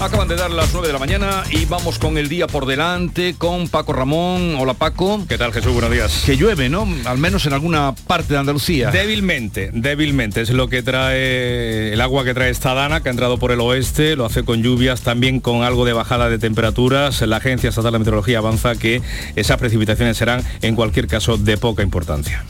Acaban de dar las 9 de la mañana y vamos con el día por delante con Paco Ramón. Hola Paco. ¿Qué tal Jesús? Buenos días. Que llueve, ¿no? Al menos en alguna parte de Andalucía. Débilmente, débilmente. Es lo que trae el agua que trae esta dana, que ha entrado por el oeste, lo hace con lluvias, también con algo de bajada de temperaturas. La Agencia Estatal de Meteorología avanza que esas precipitaciones serán en cualquier caso de poca importancia.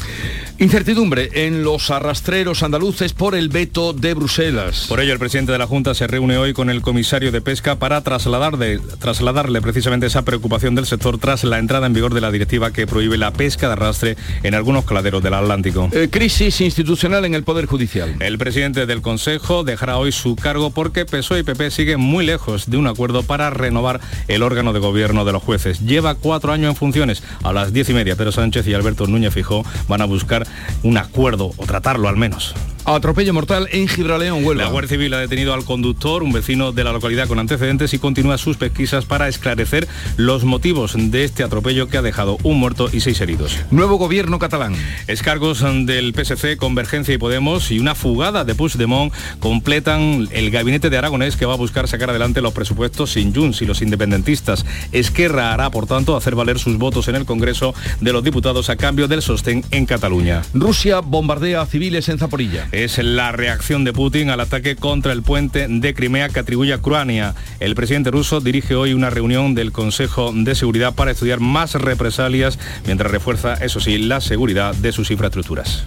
Incertidumbre en los arrastreros andaluces por el veto de Bruselas. Por ello, el presidente de la Junta se reúne hoy con el comisario de Pesca para trasladarle precisamente esa preocupación del sector tras la entrada en vigor de la directiva que prohíbe la pesca de arrastre en algunos caladeros del Atlántico. Eh, crisis institucional en el Poder Judicial. El presidente del Consejo dejará hoy su cargo porque PSOE y PP siguen muy lejos de un acuerdo para renovar el órgano de gobierno de los jueces. Lleva cuatro años en funciones. A las diez y media, Pedro Sánchez y Alberto Núñez Fijó van a buscar un acuerdo o tratarlo al menos. Atropello mortal en Gibraleón, Huelva. La Guardia Civil ha detenido al conductor, un vecino de la localidad con antecedentes, y continúa sus pesquisas para esclarecer los motivos de este atropello que ha dejado un muerto y seis heridos. Nuevo gobierno catalán. Escargos del PSC, Convergencia y Podemos y una fugada de Puigdemont completan el gabinete de Aragonés que va a buscar sacar adelante los presupuestos sin Junts y los independentistas. Esquerra hará, por tanto, hacer valer sus votos en el Congreso de los Diputados a cambio del sostén en Cataluña. Rusia bombardea a civiles en Zaporilla es la reacción de Putin al ataque contra el puente de Crimea que atribuye a Ucrania. El presidente ruso dirige hoy una reunión del Consejo de Seguridad para estudiar más represalias mientras refuerza, eso sí, la seguridad de sus infraestructuras.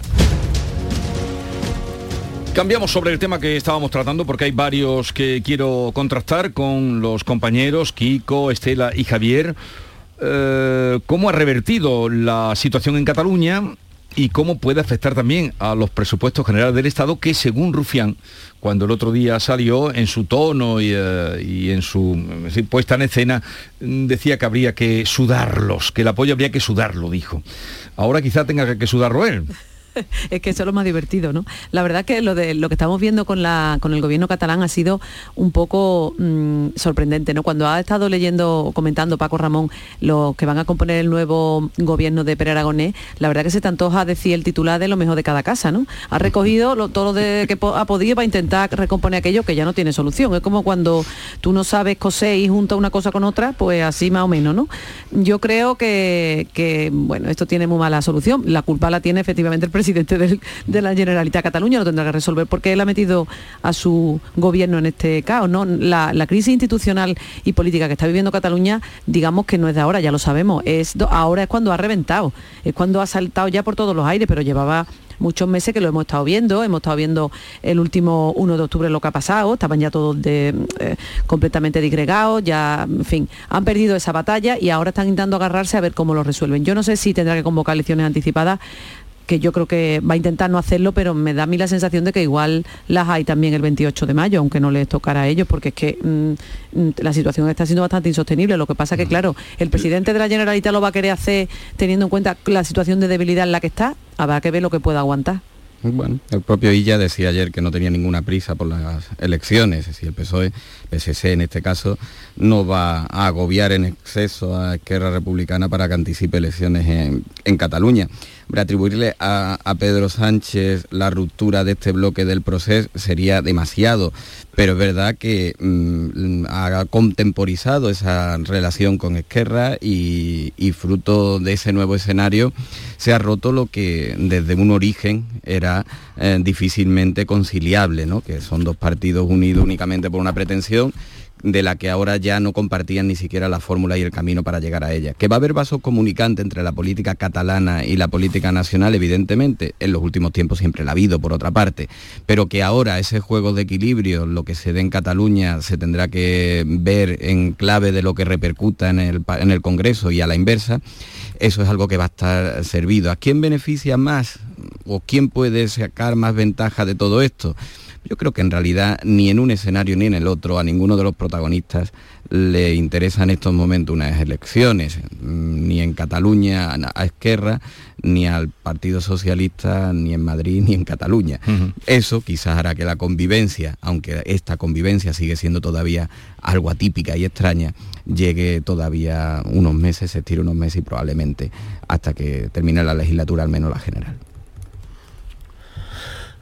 Cambiamos sobre el tema que estábamos tratando porque hay varios que quiero contrastar con los compañeros Kiko, Estela y Javier. Eh, ¿Cómo ha revertido la situación en Cataluña? Y cómo puede afectar también a los presupuestos generales del Estado, que según Rufián, cuando el otro día salió en su tono y, eh, en su puesta en escena, mm, decía que habría que sudarlos, que el apoyo habría que sudarlo, dijo. Ahora quizá tenga que sudarlo él. es que eso es lo más divertido, ¿no? La verdad que lo de lo que estamos viendo con la con el gobierno catalán ha sido un poco mm, sorprendente, ¿no? Cuando ha estado leyendo, comentando Paco Ramón los que van a componer el nuevo gobierno de Pere Aragonés, la verdad que se te antoja decir el titular de lo mejor de cada casa, ¿no? Ha recogido todo lo de, que ha podido para intentar recomponer aquello que ya no tiene solución. Es como cuando tú no sabes coser y junta una cosa con otra, pues así más o menos, ¿no? Yo creo que, que bueno, esto tiene muy mala solución. La culpa la tiene efectivamente el presidente presidente de la Generalitat Cataluña lo tendrá que resolver porque él ha metido a su gobierno en este caos. ¿no? La, crisis institucional y política que está viviendo Cataluña, digamos que no es de ahora, ya lo sabemos. Es, ahora es cuando ha reventado, es cuando ha saltado ya por todos los aires, pero llevaba muchos meses que lo hemos estado viendo, hemos estado viendo el último 1 de octubre lo que ha pasado, estaban ya todos de, eh, completamente disgregados, ya, en fin, han perdido esa batalla y ahora están intentando agarrarse a ver cómo lo resuelven. Yo no sé si tendrá que convocar elecciones anticipadas, que yo creo que va a intentar no hacerlo, pero me da a mí la sensación de que igual las hay también el 28 de mayo, aunque no les tocara a ellos, porque es que mm, mm, la situación está siendo bastante insostenible. Lo que pasa que, claro, el presidente de la Generalitat lo va a querer hacer teniendo en cuenta la situación de debilidad en la que está, habrá que ver lo que pueda aguantar. Bueno, el propio Illa decía ayer que no tenía ninguna prisa por las elecciones, si el PSOE, PSC en este caso, no va a agobiar en exceso a Esquerra Republicana para que anticipe elecciones en Cataluña. Atribuirle a, Pedro Sánchez la ruptura de este bloque del proceso sería demasiado, pero es verdad que mm, ha contemporizado esa relación con Esquerra y, fruto de ese nuevo escenario se ha roto lo que desde un origen era eh, difícilmente conciliable, ¿no? que son dos partidos unidos únicamente por una pretensión de la que ahora ya no compartían ni siquiera la fórmula y el camino para llegar a ella. Que va a haber vasos comunicantes entre la política catalana y la política nacional, evidentemente, en los últimos tiempos siempre la ha habido, por otra parte, pero que ahora ese juego de equilibrio, lo que se dé en Cataluña, se tendrá que ver en clave de lo que repercuta en el, en el Congreso y a la inversa, eso es algo que va a estar servido. ¿A quién beneficia más o quién puede sacar más ventaja de todo esto? Yo creo que en realidad ni en un escenario ni en el otro a ninguno de los protagonistas le interesa en estos momentos unas elecciones, mm, ni en Cataluña a Esquerra, ni al Partido Socialista, ni en Madrid, ni en Cataluña. Eso quizás hará que la convivencia, aunque esta convivencia sigue siendo todavía algo atípica y extraña, llegue todavía unos meses, se estire unos meses y probablemente hasta que termine la legislatura, al menos la general.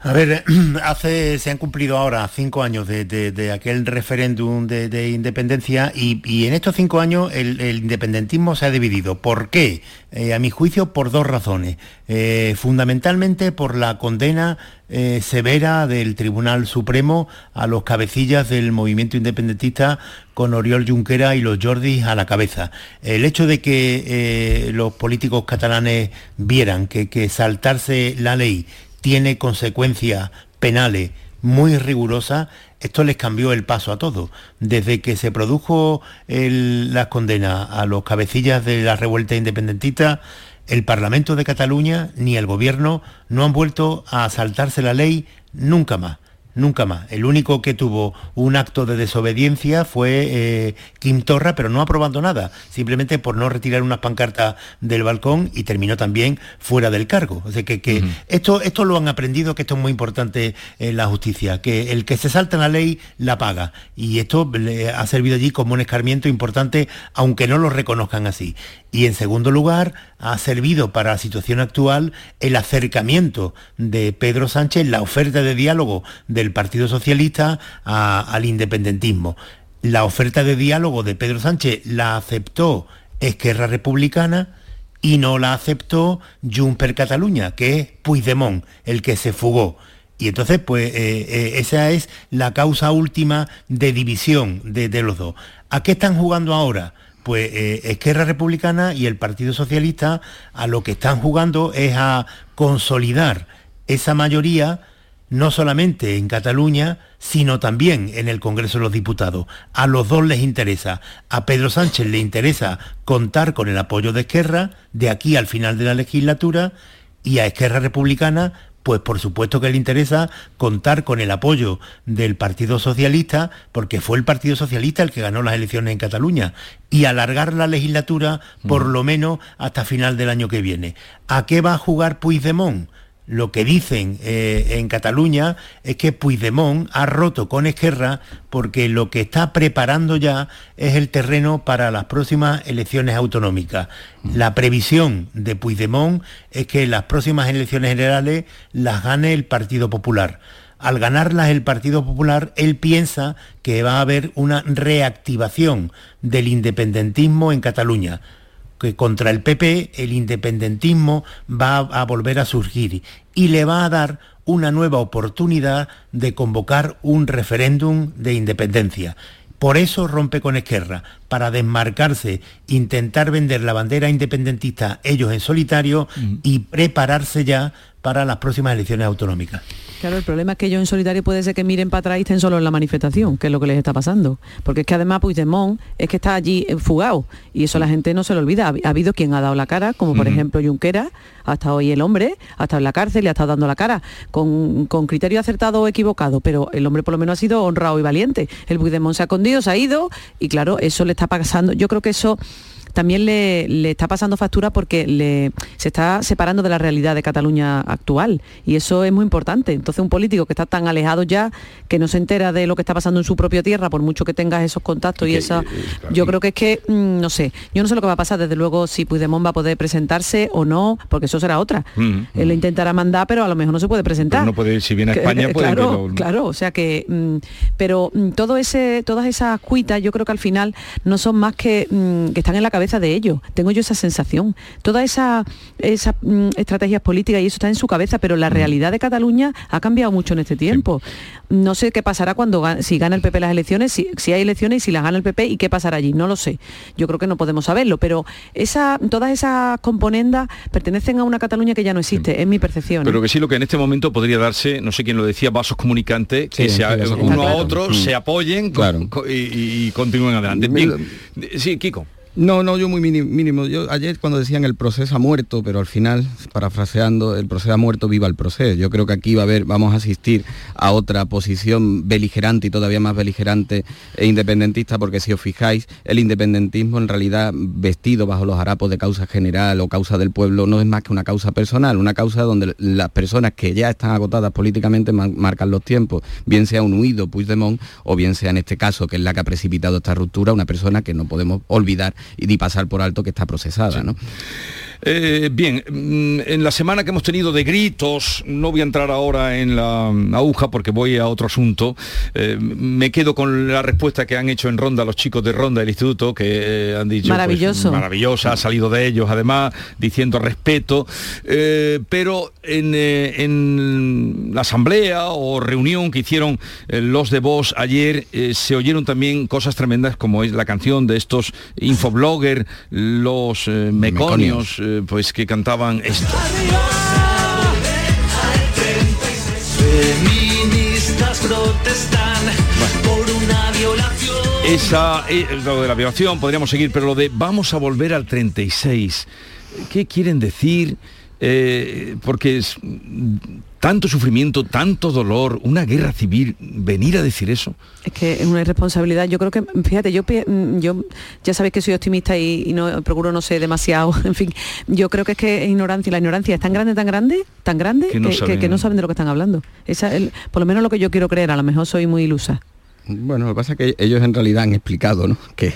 A ver, hace, se han cumplido ahora cinco años de, aquel referéndum de, independencia y, en estos cinco años el, independentismo se ha dividido. ¿Por qué? Eh, a mi juicio, por dos razones. Eh, fundamentalmente por la condena eh, severa del Tribunal Supremo a los cabecillas del movimiento independentista con Oriol Junquera y los Jordis a la cabeza. El hecho de que los políticos catalanes vieran que saltarse la ley tiene consecuencias penales muy rigurosas, esto les cambió el paso a todos. Desde que se produjo las condenas a los cabecillas de la revuelta independentista, el Parlamento de Cataluña ni el Gobierno no han vuelto a saltarse la ley nunca más nunca más. El único que tuvo un acto de desobediencia fue eh, Kim Torra, pero no aprobando nada, simplemente por no retirar unas pancartas del balcón y terminó también fuera del cargo. O sea que, que esto, esto lo han aprendido, que esto es muy importante en la justicia, que el que se salta en la ley la paga. Y esto le ha servido allí como un escarmiento importante, aunque no lo reconozcan así. Y en segundo lugar, ha servido para la situación actual el acercamiento de Pedro Sánchez, la oferta de diálogo del Partido Socialista al independentismo. La oferta de diálogo de Pedro Sánchez la aceptó Esquerra Republicana y no la aceptó Junper Cataluña, que es Puigdemont, el que se fugó. Y entonces, pues, eh, eh, esa es la causa última de división de, de los dos. ¿A qué están jugando ahora? pues eh, Esquerra Republicana y el Partido Socialista a lo que están jugando es a consolidar esa mayoría no solamente en Cataluña, sino también en el Congreso de los Diputados. A los dos les interesa. A Pedro Sánchez le interesa contar con el apoyo de Esquerra de aquí al final de la legislatura y a Esquerra Republicana pues por supuesto que le interesa contar con el apoyo del Partido Socialista, porque fue el Partido Socialista el que ganó las elecciones en Cataluña, y alargar la legislatura por lo menos hasta final del año que viene. ¿A qué va a jugar Puigdemont? Lo que dicen eh, en Cataluña es que Puigdemont ha roto con Esquerra porque lo que está preparando ya es el terreno para las próximas elecciones autonómicas. La previsión de Puigdemont es que las próximas elecciones generales las gane el Partido Popular. Al ganarlas el Partido Popular, él piensa que va a haber una reactivación del independentismo en Cataluña que contra el PP el independentismo va a volver a surgir y le va a dar una nueva oportunidad de convocar un referéndum de independencia. Por eso rompe con Esquerra, para desmarcarse, intentar vender la bandera independentista ellos en solitario y prepararse ya para las próximas elecciones autonómicas. Claro, el problema es que ellos en solitario puede ser que miren para atrás y estén solo en la manifestación, que es lo que les está pasando. Porque es que además Puigdemont es que está allí fugado y eso la gente no se lo olvida. Ha, habido quien ha dado la cara, como por ejemplo Junquera, hasta hoy el hombre, ha estado en la cárcel y ha estado dando la cara, con, con criterio acertado o equivocado, pero el hombre por lo menos ha sido honrado y valiente. El Puigdemont se ha escondido, se ha ido y claro, eso le está pasando. Yo creo que eso también le, está pasando factura porque le, se está separando de la realidad de Cataluña actual y eso es muy importante. Entonces un político que está tan alejado ya, que no se entera de lo que está pasando en su propia tierra, por mucho que tengas esos contactos y, esa... yo creo que es que, mm, no sé, yo no sé lo que va a pasar, desde luego si Puigdemont va a poder presentarse o no, porque eso será otra. Mm, mm. Él le intentará mandar, pero a lo mejor no se puede presentar. no puede, si viene a España, puede claro, claro, o sea que, pero todo ese, todas esas cuitas yo creo que al final no son más que, que están en la cabeza de ellos. Tengo yo esa sensación. Todas esas esa, mm, estrategias políticas y eso está en su cabeza, pero la mm. realidad de Cataluña ha cambiado mucho en este tiempo. No sé qué pasará cuando si gana el PP las elecciones, si, si, hay elecciones y si las gana el PP y qué pasará allí. No lo sé. Yo creo que no podemos saberlo, pero esa, todas esas componendas pertenecen a una Cataluña que ya no existe, es mi percepción. Pero ¿eh? que sí, lo que en este momento podría darse, no sé quién lo decía, vasos comunicantes, que uno a otro mm. se apoyen y, continúen adelante. sí, Kiko. No, no, yo muy mínimo. Yo ayer cuando decían el proceso ha muerto, pero al final, parafraseando, el proceso ha muerto, viva el proceso. Yo creo que aquí va a haber, vamos a asistir a otra posición beligerante y todavía más beligerante e independentista, porque si os fijáis, el independentismo en realidad vestido bajo los harapos de causa general o causa del pueblo no es más que una causa personal, una causa donde las personas que ya están agotadas políticamente marcan los tiempos, bien sea un huido Puigdemont o bien sea en este caso, que es la que ha precipitado esta ruptura, una persona que no podemos olvidar y pasar por alto que está procesada. ¿no? Eh, bien, mm, en la semana que hemos tenido de gritos, no voy a entrar ahora en la aguja porque voy a otro asunto, eh, me quedo con la respuesta que han hecho en Ronda los chicos de Ronda del Instituto, que eh, han dicho... pues, Maravilloso. maravillosa, ha salido de ellos, además, diciendo respeto, pero en, en, la asamblea o reunión que hicieron los de Vox ayer, se oyeron también cosas tremendas como es la canción de estos infobloggers, los meconios, pues que cantaban esto. Feministas protestan por una violación. Esa, eh, lo de la violación podríamos seguir, pero lo de vamos a volver al 36. ¿Qué quieren decir? Eh, porque es tanto sufrimiento, tanto dolor, una guerra civil, venir a decir eso. Es que es una irresponsabilidad. Yo creo que, fíjate, yo, mm, yo ya sabéis que soy optimista y, y no procuro no ser demasiado. En fin, yo creo que es que es ignorancia. y La ignorancia es tan grande, tan grande, tan grande Que no que, saben. que no saben de lo que están hablando. Esa el- por lo menos lo que yo quiero creer. A lo mejor soy muy ilusa. Bueno, lo que pasa es que ellos en realidad han explicado ¿no? que,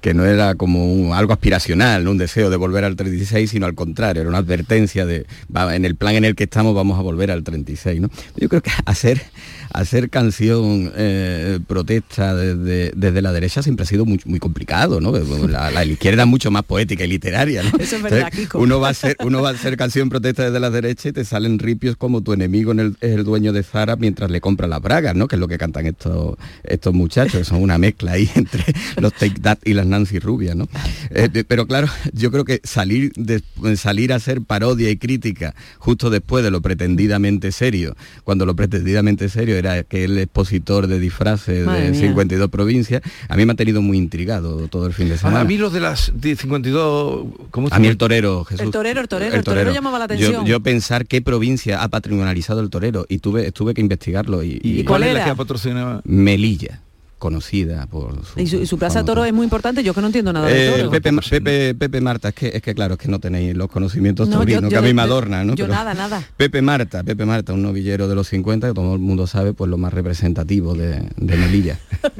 que no era como un- algo aspiracional, ¿no? un deseo de volver al 36, sino al contrario, era una advertencia de, va, en el plan en el que estamos vamos a volver al 36. ¿no? Yo creo que hacer, hacer canción eh, protesta desde, desde la derecha siempre ha sido muy, muy complicado. ¿no? La, la izquierda es mucho más poética y literaria. ¿no? Eso es verdad, Entonces, Kiko. uno va a hacer uno va a hacer canción protesta desde la derecha y te salen ripios como tu enemigo en el- es el dueño de Zara mientras le compra las bragas, ¿no? Que es lo que cantan estos estos muchachos, que son una mezcla ahí entre los Take That y las Nancy Rubia, ¿no? Eh, pero claro, yo creo que salir de- salir a hacer parodia y crítica justo después de lo pretendidamente serio, cuando lo pretendidamente serio era que el expositor de disfraces Madre de mía. 52 provincias, a mí me ha tenido muy intrigado todo el fin de semana. A mí los de las de 52... ¿cómo A mí el torero, Jesús. El torero, el torero, el torero llamaba la atención. Yo, pensar qué provincia ha patrimonializado el torero y tuve, tuve que investigarlo. Y, ¿Y, y- cuál cuál es la que ha patrocinado? Melilla, виде. Conocida por su... Y su, y su plaza famoso- toro es muy importante. Yo que no entiendo nada de Eh, toro. Pepe, Pepe, Pepe Marta, es que, es que claro, es que no tenéis los conocimientos No, yo- taurinos, que yo a mí me adornan, ¿no? yo nada, nada. Pepe Marta, Pepe Marta, un novillero de los 50, que todo el mundo sabe, pues lo más representativo de, de Melilla.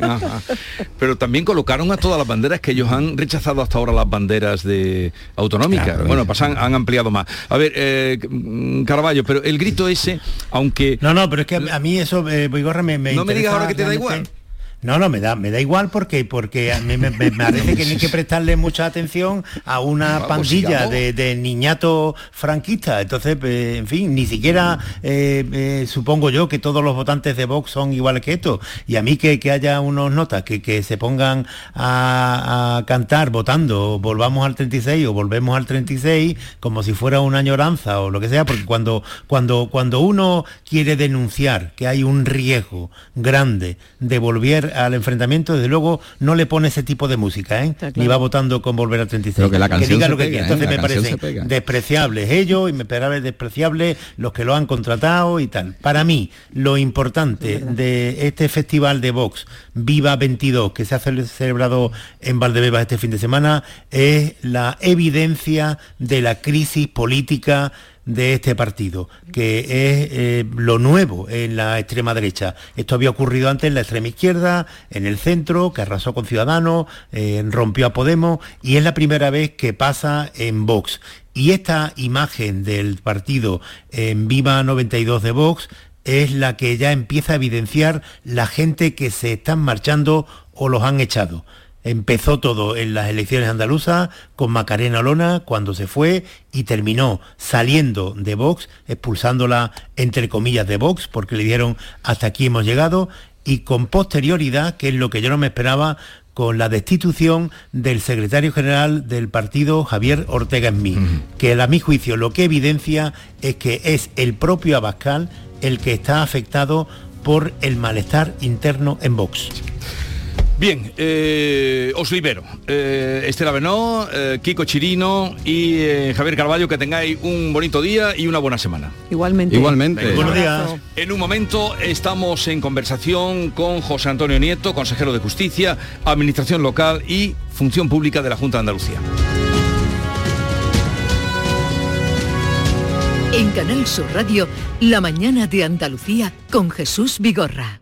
Pero también colocaron a todas las banderas que ellos han rechazado hasta ahora las banderas de autonómicas. Claro, bueno, pasan, han ampliado más. A ver, eh, mm, Caraballo, pero el grito ese, aunque No, no, pero es que a, mí eso, eh, Boigorra, me, me No me digas ahora que te da igual. No, no, me da, me da igual porque, porque a mí me, me parece que no hay que prestarle mucha atención a una Vamos, pandilla sigamos. de, de niñatos franquistas. Entonces, eh, en fin, ni siquiera eh, eh, supongo yo que todos los votantes de Vox son iguales que estos. Y a mí que, que haya unos notas que, que se pongan a, a cantar votando, volvamos al 36 o volvemos al 36, como si fuera una añoranza o lo que sea, porque cuando, cuando, cuando uno quiere denunciar que hay un riesgo grande de volver al enfrentamiento, desde luego no le pone ese tipo de música, ¿eh? Claro. ni va votando con volver al 36. Pero que la canción diga se lo que pega, quiera. ¿eh? Entonces La me canción parecen despreciables ellos y me parecen despreciables los que lo han contratado y tal. Para mí, lo importante de este festival de Vox, Viva 22, que se ha cele- celebrado en Valdebebas este fin de semana, es la evidencia de la crisis política de este partido, que es eh, lo nuevo en la extrema derecha. Esto había ocurrido antes en la extrema izquierda, en el centro, que arrasó con Ciudadanos, eh, rompió a Podemos, y es la primera vez que pasa en Vox. Y esta imagen del partido en Viva 92 de Vox es la que ya empieza a evidenciar la gente que se están marchando o los han echado. Empezó todo en las elecciones andaluzas con Macarena Olona cuando se fue y terminó saliendo de Vox, expulsándola entre comillas de Vox porque le dieron hasta aquí hemos llegado y con posterioridad, que es lo que yo no me esperaba, con la destitución del secretario general del partido Javier Ortega Smith, que a mi juicio lo que evidencia es que es el propio Abascal el que está afectado por el malestar interno en Vox. Bien, eh, os libero. Eh, Estela Benó, eh, Kiko Chirino y eh, Javier Carballo, que tengáis un bonito día y una buena semana. Igualmente. Igualmente. Venga, Buenos días. En un momento estamos en conversación con José Antonio Nieto, consejero de Justicia, Administración Local y Función Pública de la Junta de Andalucía. En Canal Sur Radio, La mañana de Andalucía con Jesús Vigorra.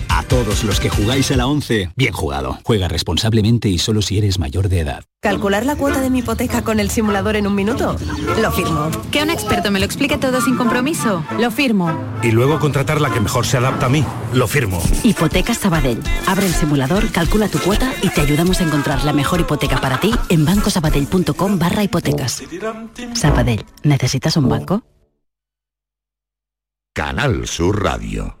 A todos los que jugáis a la 11, bien jugado. Juega responsablemente y solo si eres mayor de edad. ¿Calcular la cuota de mi hipoteca con el simulador en un minuto? Lo firmo. Que un experto me lo explique todo sin compromiso. Lo firmo. Y luego contratar la que mejor se adapta a mí. Lo firmo. Hipotecas Sabadell. Abre el simulador, calcula tu cuota y te ayudamos a encontrar la mejor hipoteca para ti en bancosabadell.com barra hipotecas. Sabadell. ¿Necesitas un banco? Canal Sur Radio.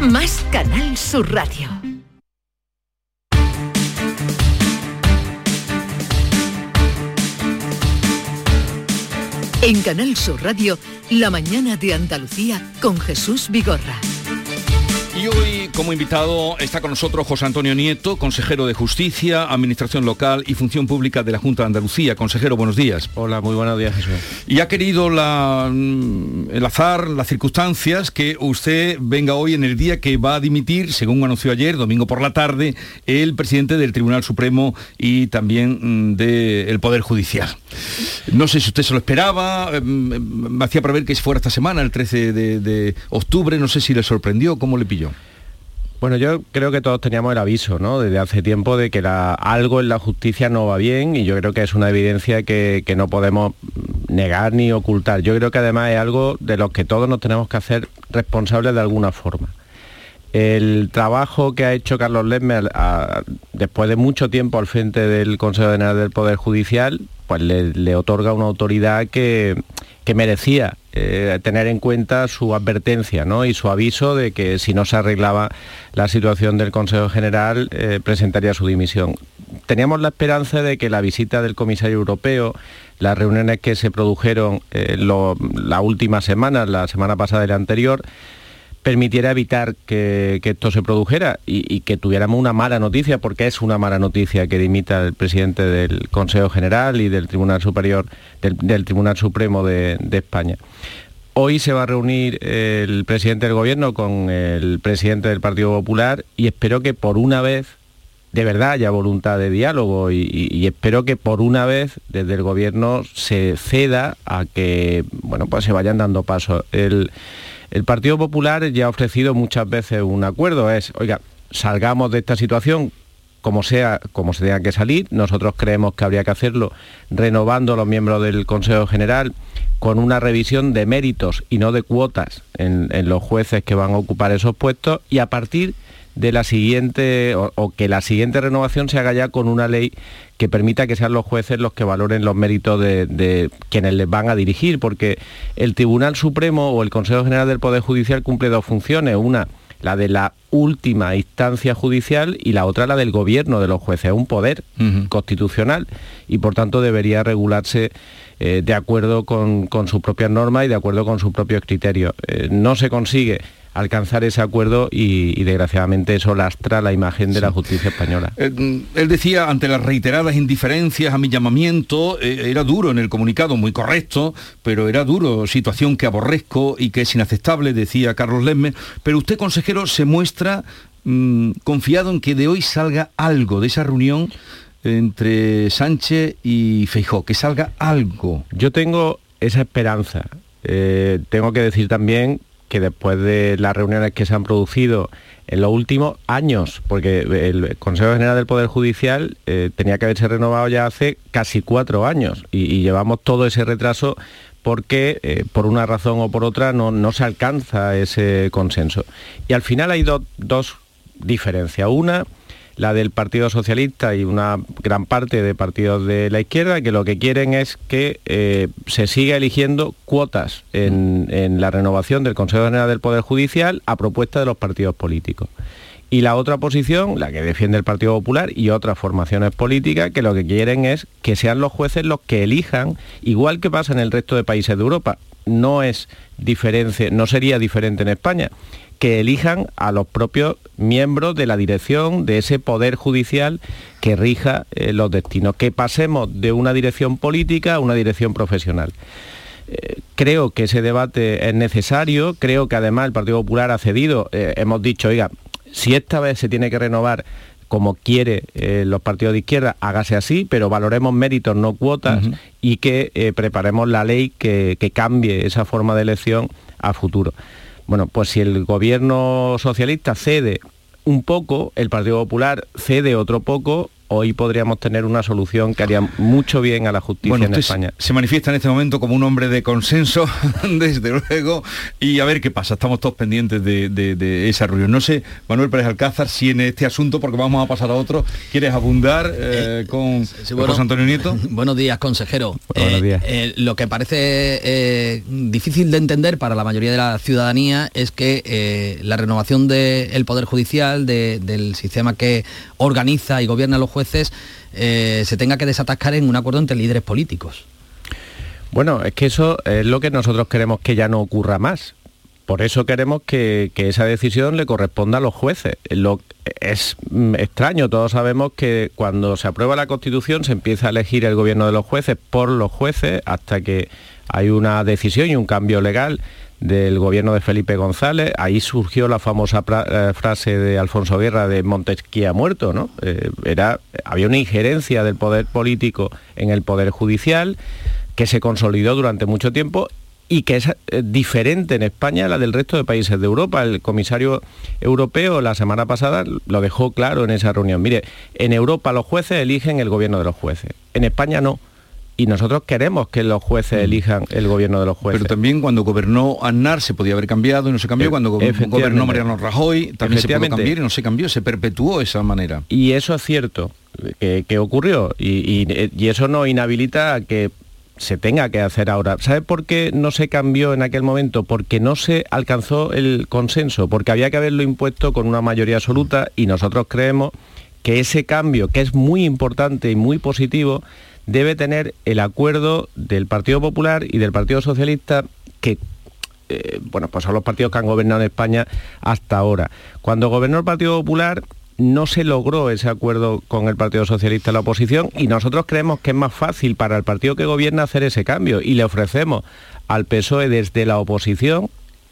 más Canal Sur Radio. En Canal Sur Radio, la mañana de Andalucía con Jesús Vigorra. Y hoy, como invitado, está con nosotros José Antonio Nieto, consejero de Justicia, Administración Local y Función Pública de la Junta de Andalucía. Consejero, buenos días. Hola, muy buenos días, Jesús. Y ha querido la, mm, el azar, las circunstancias, que usted venga hoy en el día que va a dimitir, según anunció ayer, domingo por la tarde, el presidente del Tribunal Supremo y también mm, del Poder Judicial. No sé si usted se lo esperaba, eh, mm, me hacía prever que fuera esta semana, el 13 de, de octubre, no sé si le sorprendió, ¿cómo le pilló? Bueno, yo creo que todos teníamos el aviso, ¿no? Desde hace tiempo de que algo en la justicia no va bien y yo creo que es una evidencia que, no podemos negar ni ocultar. Yo creo que además es algo de lo que todos nos tenemos que hacer responsables de alguna forma. El trabajo que ha hecho Carlos Lemmer a- después de mucho tiempo al frente del Consejo General del Poder Judicial, pues le otorga una autoridad que, que merecía eh, tener en cuenta su advertencia ¿no? y su aviso de que si no se arreglaba la situación del Consejo General eh, presentaría su dimisión. Teníamos la esperanza de que la visita del comisario europeo, las reuniones que se produjeron eh, la última semana, la semana pasada y la anterior, permitiera evitar que, que esto se produjera y, que tuviéramos una mala noticia, porque es una mala noticia que dimita el presidente del Consejo General y del Tribunal Superior, del, Tribunal Supremo de, España. Hoy se va a reunir el presidente del gobierno con el presidente del Partido Popular y espero que por una vez de verdad haya voluntad de diálogo y, espero que por una vez desde el gobierno se ceda a que bueno pues se vayan dando pasos. El Partido Popular ya ha ofrecido muchas veces un acuerdo, es, oiga, salgamos de esta situación como sea, como se tenga que salir. Nosotros creemos que habría que hacerlo renovando los miembros del Consejo General con una revisión de méritos y no de cuotas en, los jueces que van a ocupar esos puestos y a partir de la siguiente, o, que la siguiente renovación se haga ya con una ley que permita que sean los jueces los que valoren los méritos de, de, quienes les van a dirigir, porque el Tribunal Supremo o el Consejo General del Poder Judicial cumple dos funciones. Una, la de la última instancia judicial y la otra la del gobierno de los jueces, un poder constitucional y por tanto debería regularse eh, de acuerdo con, sus propias normas y de acuerdo con sus propios criterios. Eh, no se consigue alcanzar ese acuerdo y, desgraciadamente eso lastra la imagen de la justicia española. Eh, él decía, ante las reiteradas indiferencias a mi llamamiento, eh, era duro en el comunicado, muy correcto, pero era duro, situación que aborrezco y que es inaceptable, decía Carlos Lemme, pero usted, consejero, se muestra mm, confiado en que de hoy salga algo de esa reunión entre Sánchez y Feijó, que salga algo. Yo tengo esa esperanza. Eh, tengo que decir también que después de las reuniones que se han producido en los últimos años, porque el Consejo General del Poder Judicial eh, tenía que haberse renovado ya hace casi cuatro años y, llevamos todo ese retraso porque eh, por una razón o por otra no, se alcanza ese consenso. Y al final hay dos diferencias. Una, la del Partido Socialista y una gran parte de partidos de la izquierda que lo que quieren es que eh, se siga eligiendo cuotas en, en, la renovación del Consejo General del Poder Judicial a propuesta de los partidos políticos. Y la otra posición, la que defiende el Partido Popular y otras formaciones políticas, que lo que quieren es que sean los jueces los que elijan, igual que pasa en el resto de países de Europa. No es diferente, no sería diferente en España que elijan a los propios miembros de la dirección de ese poder judicial que rija eh, los destinos, que pasemos de una dirección política a una dirección profesional. Eh, creo que ese debate es necesario, creo que además el Partido Popular ha cedido, eh, hemos dicho, oiga, si esta vez se tiene que renovar como quiere los partidos de izquierda, hágase así, pero valoremos méritos, no cuotas, y que preparemos la ley que cambie esa forma de elección a futuro. Bueno, pues si el gobierno socialista cede un poco, el Partido Popular cede otro poco, hoy podríamos tener una solución que haría mucho bien a la justicia en España. Se manifiesta en este momento como un hombre de consenso, desde luego, y a ver qué pasa. Estamos todos pendientes de, esa reunión. No sé, Manuel Pérez Alcázar, si en este asunto, porque vamos a pasar a otro, ¿quieres abundar eh, eh, con José Antonio Nieto? Buenos días, consejero. Buenos días. Eh, lo que parece difícil de entender para la mayoría de la ciudadanía es que la renovación del Poder Judicial, del sistema que organiza y gobierna los jueces eh, se tenga que desatascar en un acuerdo entre líderes políticos. Bueno, es que eso es lo que nosotros queremos que ya no ocurra más. Por eso queremos que, esa decisión le corresponda a los jueces. Lo, es mm, extraño, todos sabemos que cuando se aprueba la Constitución se empieza a elegir el gobierno de los jueces por los jueces hasta que hay una decisión y un cambio legal del gobierno de Felipe González. Ahí surgió la famosa eh, frase de Alfonso Guerra de Montesquieu muerto, ¿no? Eh, había una injerencia del poder político en el poder judicial que se consolidó durante mucho tiempo y que es eh, diferente en España a la del resto de países de Europa. El comisario europeo la semana pasada lo dejó claro en esa reunión. Mire, en Europa los jueces eligen el gobierno de los jueces, en España no y nosotros queremos que los jueces mm. elijan el gobierno de los jueces. Pero también cuando gobernó Aznar se podía haber cambiado y no se cambió. Cuando gobernó Mariano Rajoy también se pudo cambiar y no se cambió, se perpetuó esa manera. Y eso es cierto, que, ocurrió. Y, y, eso no inhabilita a que se tenga que hacer ahora. ¿Sabe por qué no se cambió en aquel momento? Porque no se alcanzó el consenso, porque había que haberlo impuesto con una mayoría absoluta y nosotros creemos que ese cambio, que es muy importante y muy positivo, debe tener el acuerdo del Partido Popular y del Partido Socialista que eh, bueno, pues son los partidos que han gobernado en España hasta ahora. Cuando gobernó el Partido Popular no se logró ese acuerdo con el Partido Socialista la oposición y nosotros creemos que es más fácil para el partido que gobierna hacer ese cambio y le ofrecemos al PSOE desde la oposición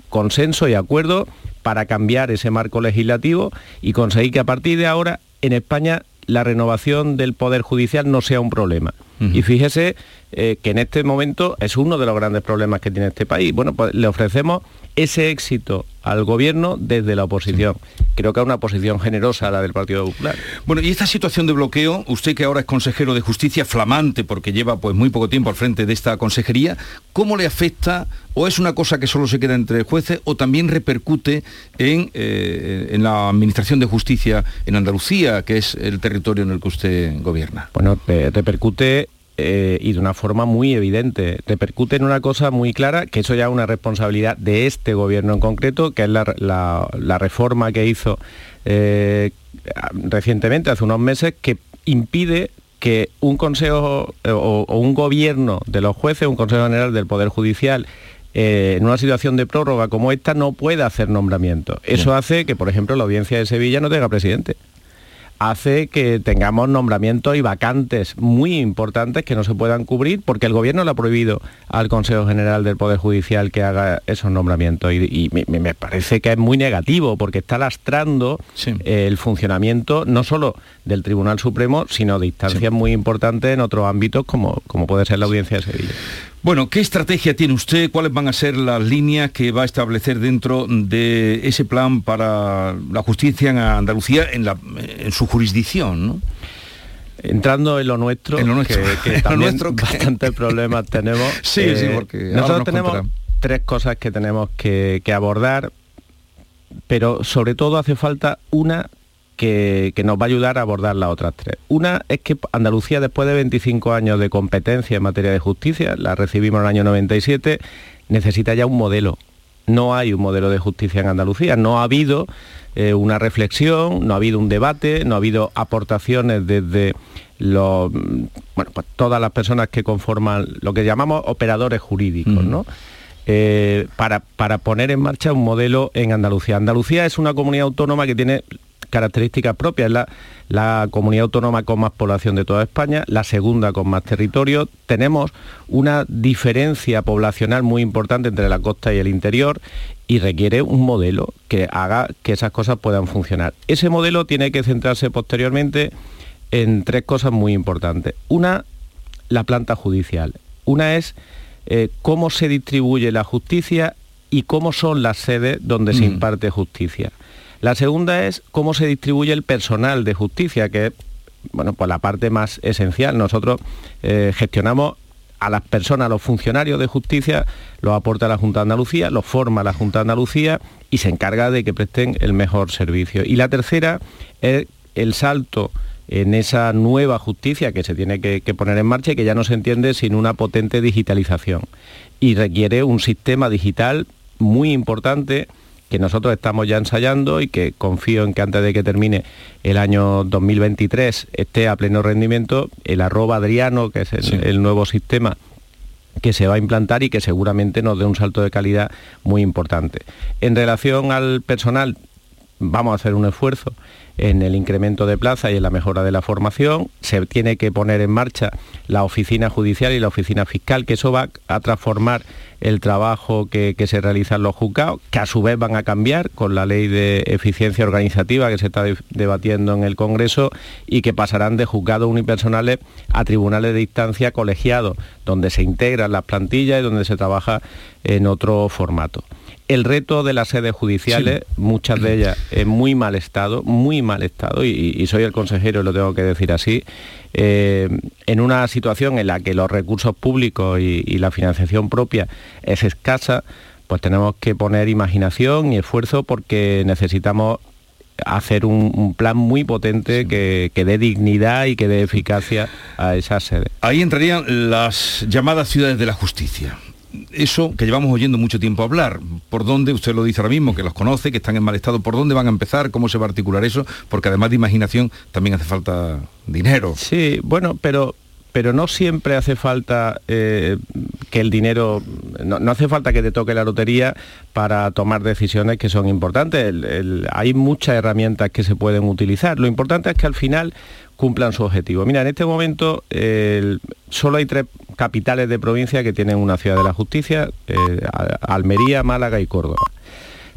consenso y acuerdo para cambiar ese marco legislativo y conseguir que a partir de ahora en España la renovación del Poder Judicial no sea un problema. Y fíjese eh, que en este momento es uno de los grandes problemas que tiene este país. Bueno, pues le ofrecemos ese éxito al gobierno desde la oposición. Creo que es una posición generosa la del Partido Popular. Bueno, y esta situación de bloqueo, usted que ahora es consejero de justicia flamante porque lleva pues muy poco tiempo al frente de esta consejería, ¿cómo le afecta o es una cosa que solo se queda entre jueces o también repercute en, eh, en la administración de justicia en Andalucía, que es el territorio en el que usted gobierna? Bueno, eh, repercute eh, y de una forma muy evidente. Repercute en una cosa muy clara, que eso ya es una responsabilidad de este gobierno en concreto, que es la, reforma que hizo eh, recientemente, hace unos meses, que impide que un consejo eh, o, un gobierno de los jueces, un consejo general del Poder Judicial, en una situación de prórroga como esta no pueda hacer nombramiento. Eso hace que, por ejemplo, la audiencia de Sevilla no tenga presidente hace que tengamos nombramientos y vacantes muy importantes que no se puedan cubrir porque el gobierno le ha prohibido al Consejo General del Poder Judicial que haga esos nombramientos. Y, me, parece que es muy negativo porque está lastrando el funcionamiento no solo del Tribunal Supremo sino de instancias muy importantes en otros ámbitos como, como puede ser la Audiencia de Sevilla. Bueno, ¿qué estrategia tiene usted? ¿Cuáles van a ser las líneas que va a establecer dentro de ese plan para la justicia en Andalucía en, su jurisdicción? Entrando en lo nuestro, en lo nuestro. que, también bastantes problemas tenemos. Sí, sí, eh, porque nosotros tenemos tres cosas que tenemos que abordar, pero sobre todo hace falta una que, nos va a ayudar a abordar las otras tres. Una es que Andalucía, después de 25 años de competencia en materia de justicia, la recibimos en el año 97, necesita ya un modelo. No hay un modelo de justicia en Andalucía, no ha habido eh, una reflexión, no ha habido un debate, no ha habido aportaciones desde los, bueno, pues todas las personas que conforman lo que llamamos operadores jurídicos, ¿no? Eh, para, para poner en marcha un modelo en Andalucía. Andalucía es una comunidad autónoma que tiene características propias. Es la, la comunidad autónoma con más población de toda España, la segunda con más territorio. Tenemos una diferencia poblacional muy importante entre la costa y el interior y requiere un modelo que haga que esas cosas puedan funcionar. Ese modelo tiene que centrarse posteriormente en tres cosas muy importantes. Una, la planta judicial. Una es eh, cómo se distribuye la justicia y cómo son las sedes donde se mm. imparte justicia. La segunda es cómo se distribuye el personal de justicia, que es bueno, pues la parte más esencial. Nosotros eh, gestionamos a las personas, a los funcionarios de justicia, los aporta la Junta de Andalucía, los forma la Junta de Andalucía y se encarga de que presten el mejor servicio. Y la tercera es el salto en esa nueva justicia que se tiene que, que, poner en marcha y que ya no se entiende sin una potente digitalización. Y requiere un sistema digital muy importante que nosotros estamos ya ensayando y que confío en que antes de que termine el año 2023 esté a pleno rendimiento, el arroba Adriano, que es el, nuevo sistema que se va a implantar y que seguramente nos dé un salto de calidad muy importante. En relación al personal, vamos a hacer un esfuerzo en el incremento de plaza y en la mejora de la formación. Se tiene que poner en marcha la oficina judicial y la oficina fiscal, que eso va a transformar el trabajo que, se realiza en los juzgados, que a su vez van a cambiar con la ley de eficiencia organizativa que se está debatiendo en el Congreso y que pasarán de juzgados unipersonales a tribunales de instancia colegiados, donde se integran las plantillas y donde se trabaja en otro formato. El reto de las sedes judiciales, muchas de ellas en muy mal estado, muy mal estado, y, soy el consejero y lo tengo que decir así, eh, en una situación en la que los recursos públicos y, la financiación propia es escasa, pues tenemos que poner imaginación y esfuerzo porque necesitamos hacer un, plan muy potente que, que, dé dignidad y que dé eficacia a esas sedes. Ahí entrarían las llamadas ciudades de la justicia eso que llevamos oyendo mucho tiempo hablar, ¿por dónde, usted lo dice ahora mismo, que los conoce, que están en mal estado, ¿por dónde van a empezar? ¿Cómo se va a articular eso? Porque además de imaginación también hace falta dinero. Sí, bueno, pero, pero no siempre hace falta eh, que el dinero, no, no hace falta que te toque la lotería para tomar decisiones que son importantes. Hay muchas herramientas que se pueden utilizar. Lo importante es que al final cumplan su objetivo. Mira, en este momento solo hay tres capitales de provincia que tienen una ciudad de la justicia, eh, Almería, Málaga y Córdoba.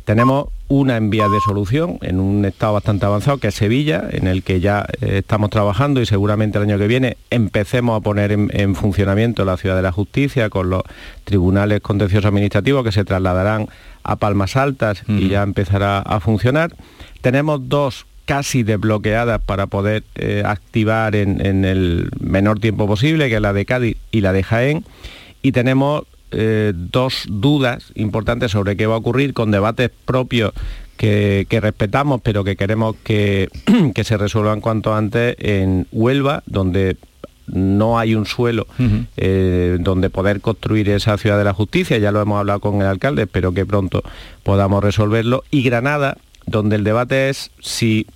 Tenemos una en vías de solución en un estado bastante avanzado, que es Sevilla, en el que ya eh, estamos trabajando y seguramente el año que viene empecemos a poner en, en funcionamiento la ciudad de la justicia con los tribunales contenciosos administrativos que se trasladarán a Palmas Altas y ya empezará a funcionar. Tenemos dos casi desbloqueadas para poder eh, activar en, en el menor tiempo posible, que es la de Cádiz y la de Jaén. Y tenemos eh, dos dudas importantes sobre qué va a ocurrir con debates propios que, que respetamos, pero que queremos que, que se resuelvan cuanto antes en Huelva, donde no hay un suelo eh, donde poder construir esa ciudad de la justicia, ya lo hemos hablado con el alcalde, espero que pronto podamos resolverlo, y Granada, donde el debate es si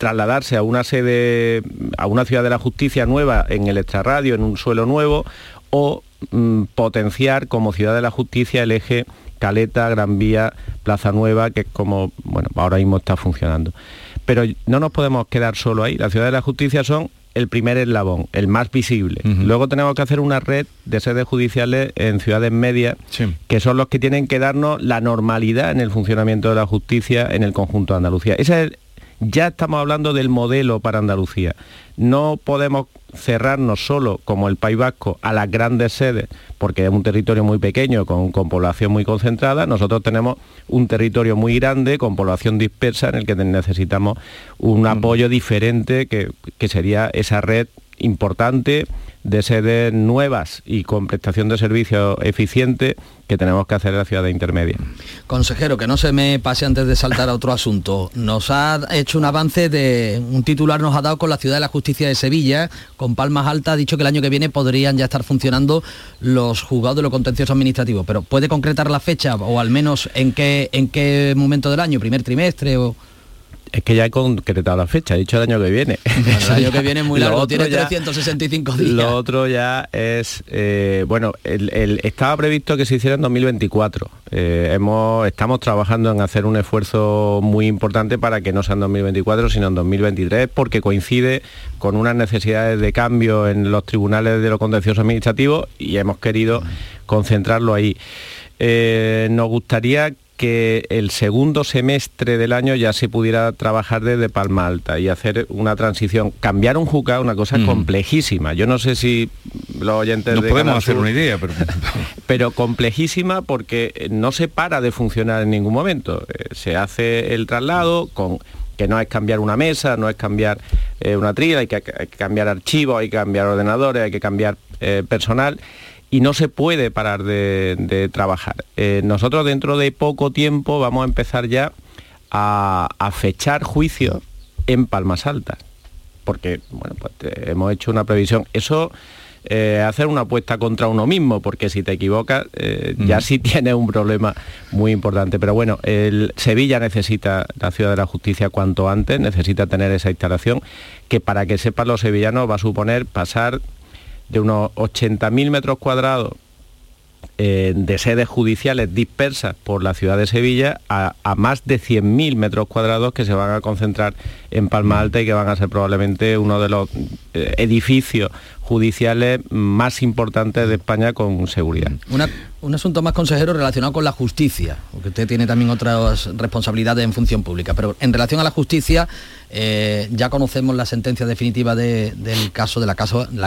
trasladarse a una sede, a una ciudad de la justicia nueva en el extrarradio, en un suelo nuevo, o mm, potenciar como ciudad de la justicia el eje Caleta, Gran Vía, Plaza Nueva, que es como, bueno, ahora mismo está funcionando. Pero no nos podemos quedar solo ahí. Las ciudades de la justicia son el primer eslabón, el más visible. Luego tenemos que hacer una red de sedes judiciales en ciudades medias, que son los que tienen que darnos la normalidad en el funcionamiento de la justicia en el conjunto de Andalucía. Ese es ya estamos hablando del modelo para Andalucía. No podemos cerrarnos solo, como el País Vasco, a las grandes sedes, porque es un territorio muy pequeño, con, con población muy concentrada. Nosotros tenemos un territorio muy grande, con población dispersa, en el que necesitamos un apoyo diferente, que, que sería esa red importante de sedes nuevas y con prestación de servicios eficiente que tenemos que hacer en la ciudad intermedia. Consejero, que no se me pase antes de saltar a otro asunto. Nos ha hecho un avance de un titular nos ha dado con la Ciudad de la Justicia de Sevilla, con Palmas Altas, ha dicho que el año que viene podrían ya estar funcionando los juzgados de lo contencioso administrativo, pero ¿puede concretar la fecha o al menos en qué en qué momento del año, primer trimestre o Es que ya he concretado la fecha, he dicho el año que viene. el año que viene es muy largo, tiene ya- 365 días? Lo otro ya es, eh, bueno, el- el- estaba previsto que se hiciera en 2024. Eh, hemos, estamos trabajando en hacer un esfuerzo muy importante para que no sea en 2024, sino en 2023, porque coincide con unas necesidades de cambio en los tribunales de lo contencioso administrativo y hemos querido concentrarlo ahí. Eh, nos gustaría que el segundo semestre del año ya se pudiera trabajar desde Palma Alta y hacer una transición. Cambiar un juzgado es una cosa complejísima. Yo no sé si los oyentes Nos de podemos hacer una idea, pero... pero complejísima porque no se para de funcionar en ningún momento. Eh, se hace el traslado con que no es cambiar una mesa, no es cambiar eh, una trila, hay que, hay que cambiar archivos, hay que cambiar ordenadores, hay que cambiar eh, personal y no se puede parar de, de trabajar. Eh, nosotros dentro de poco tiempo vamos a empezar ya a, a fechar juicios en Palmas Altas porque bueno, pues, te- hemos hecho una previsión. Eso eh, hacer una apuesta contra uno mismo, porque si te equivocas eh, ya sí tienes un problema muy importante. Pero bueno, el Sevilla necesita la ciudad de la justicia cuanto antes, necesita tener esa instalación que para que sepan los sevillanos va a suponer pasar de unos 80.000 metros cuadrados eh, de sedes judiciales dispersas por la ciudad de Sevilla a, más de 100.000 metros cuadrados que se van a concentrar en Palma Alta y que van a ser probablemente uno de los eh, edificios judiciales más importantes de España con seguridad. Un asunto más, consejero, relacionado con la justicia, porque usted tiene también otras responsabilidades en función pública, pero en relación a la justicia, eh, ya conocemos la sentencia definitiva de- del caso de la,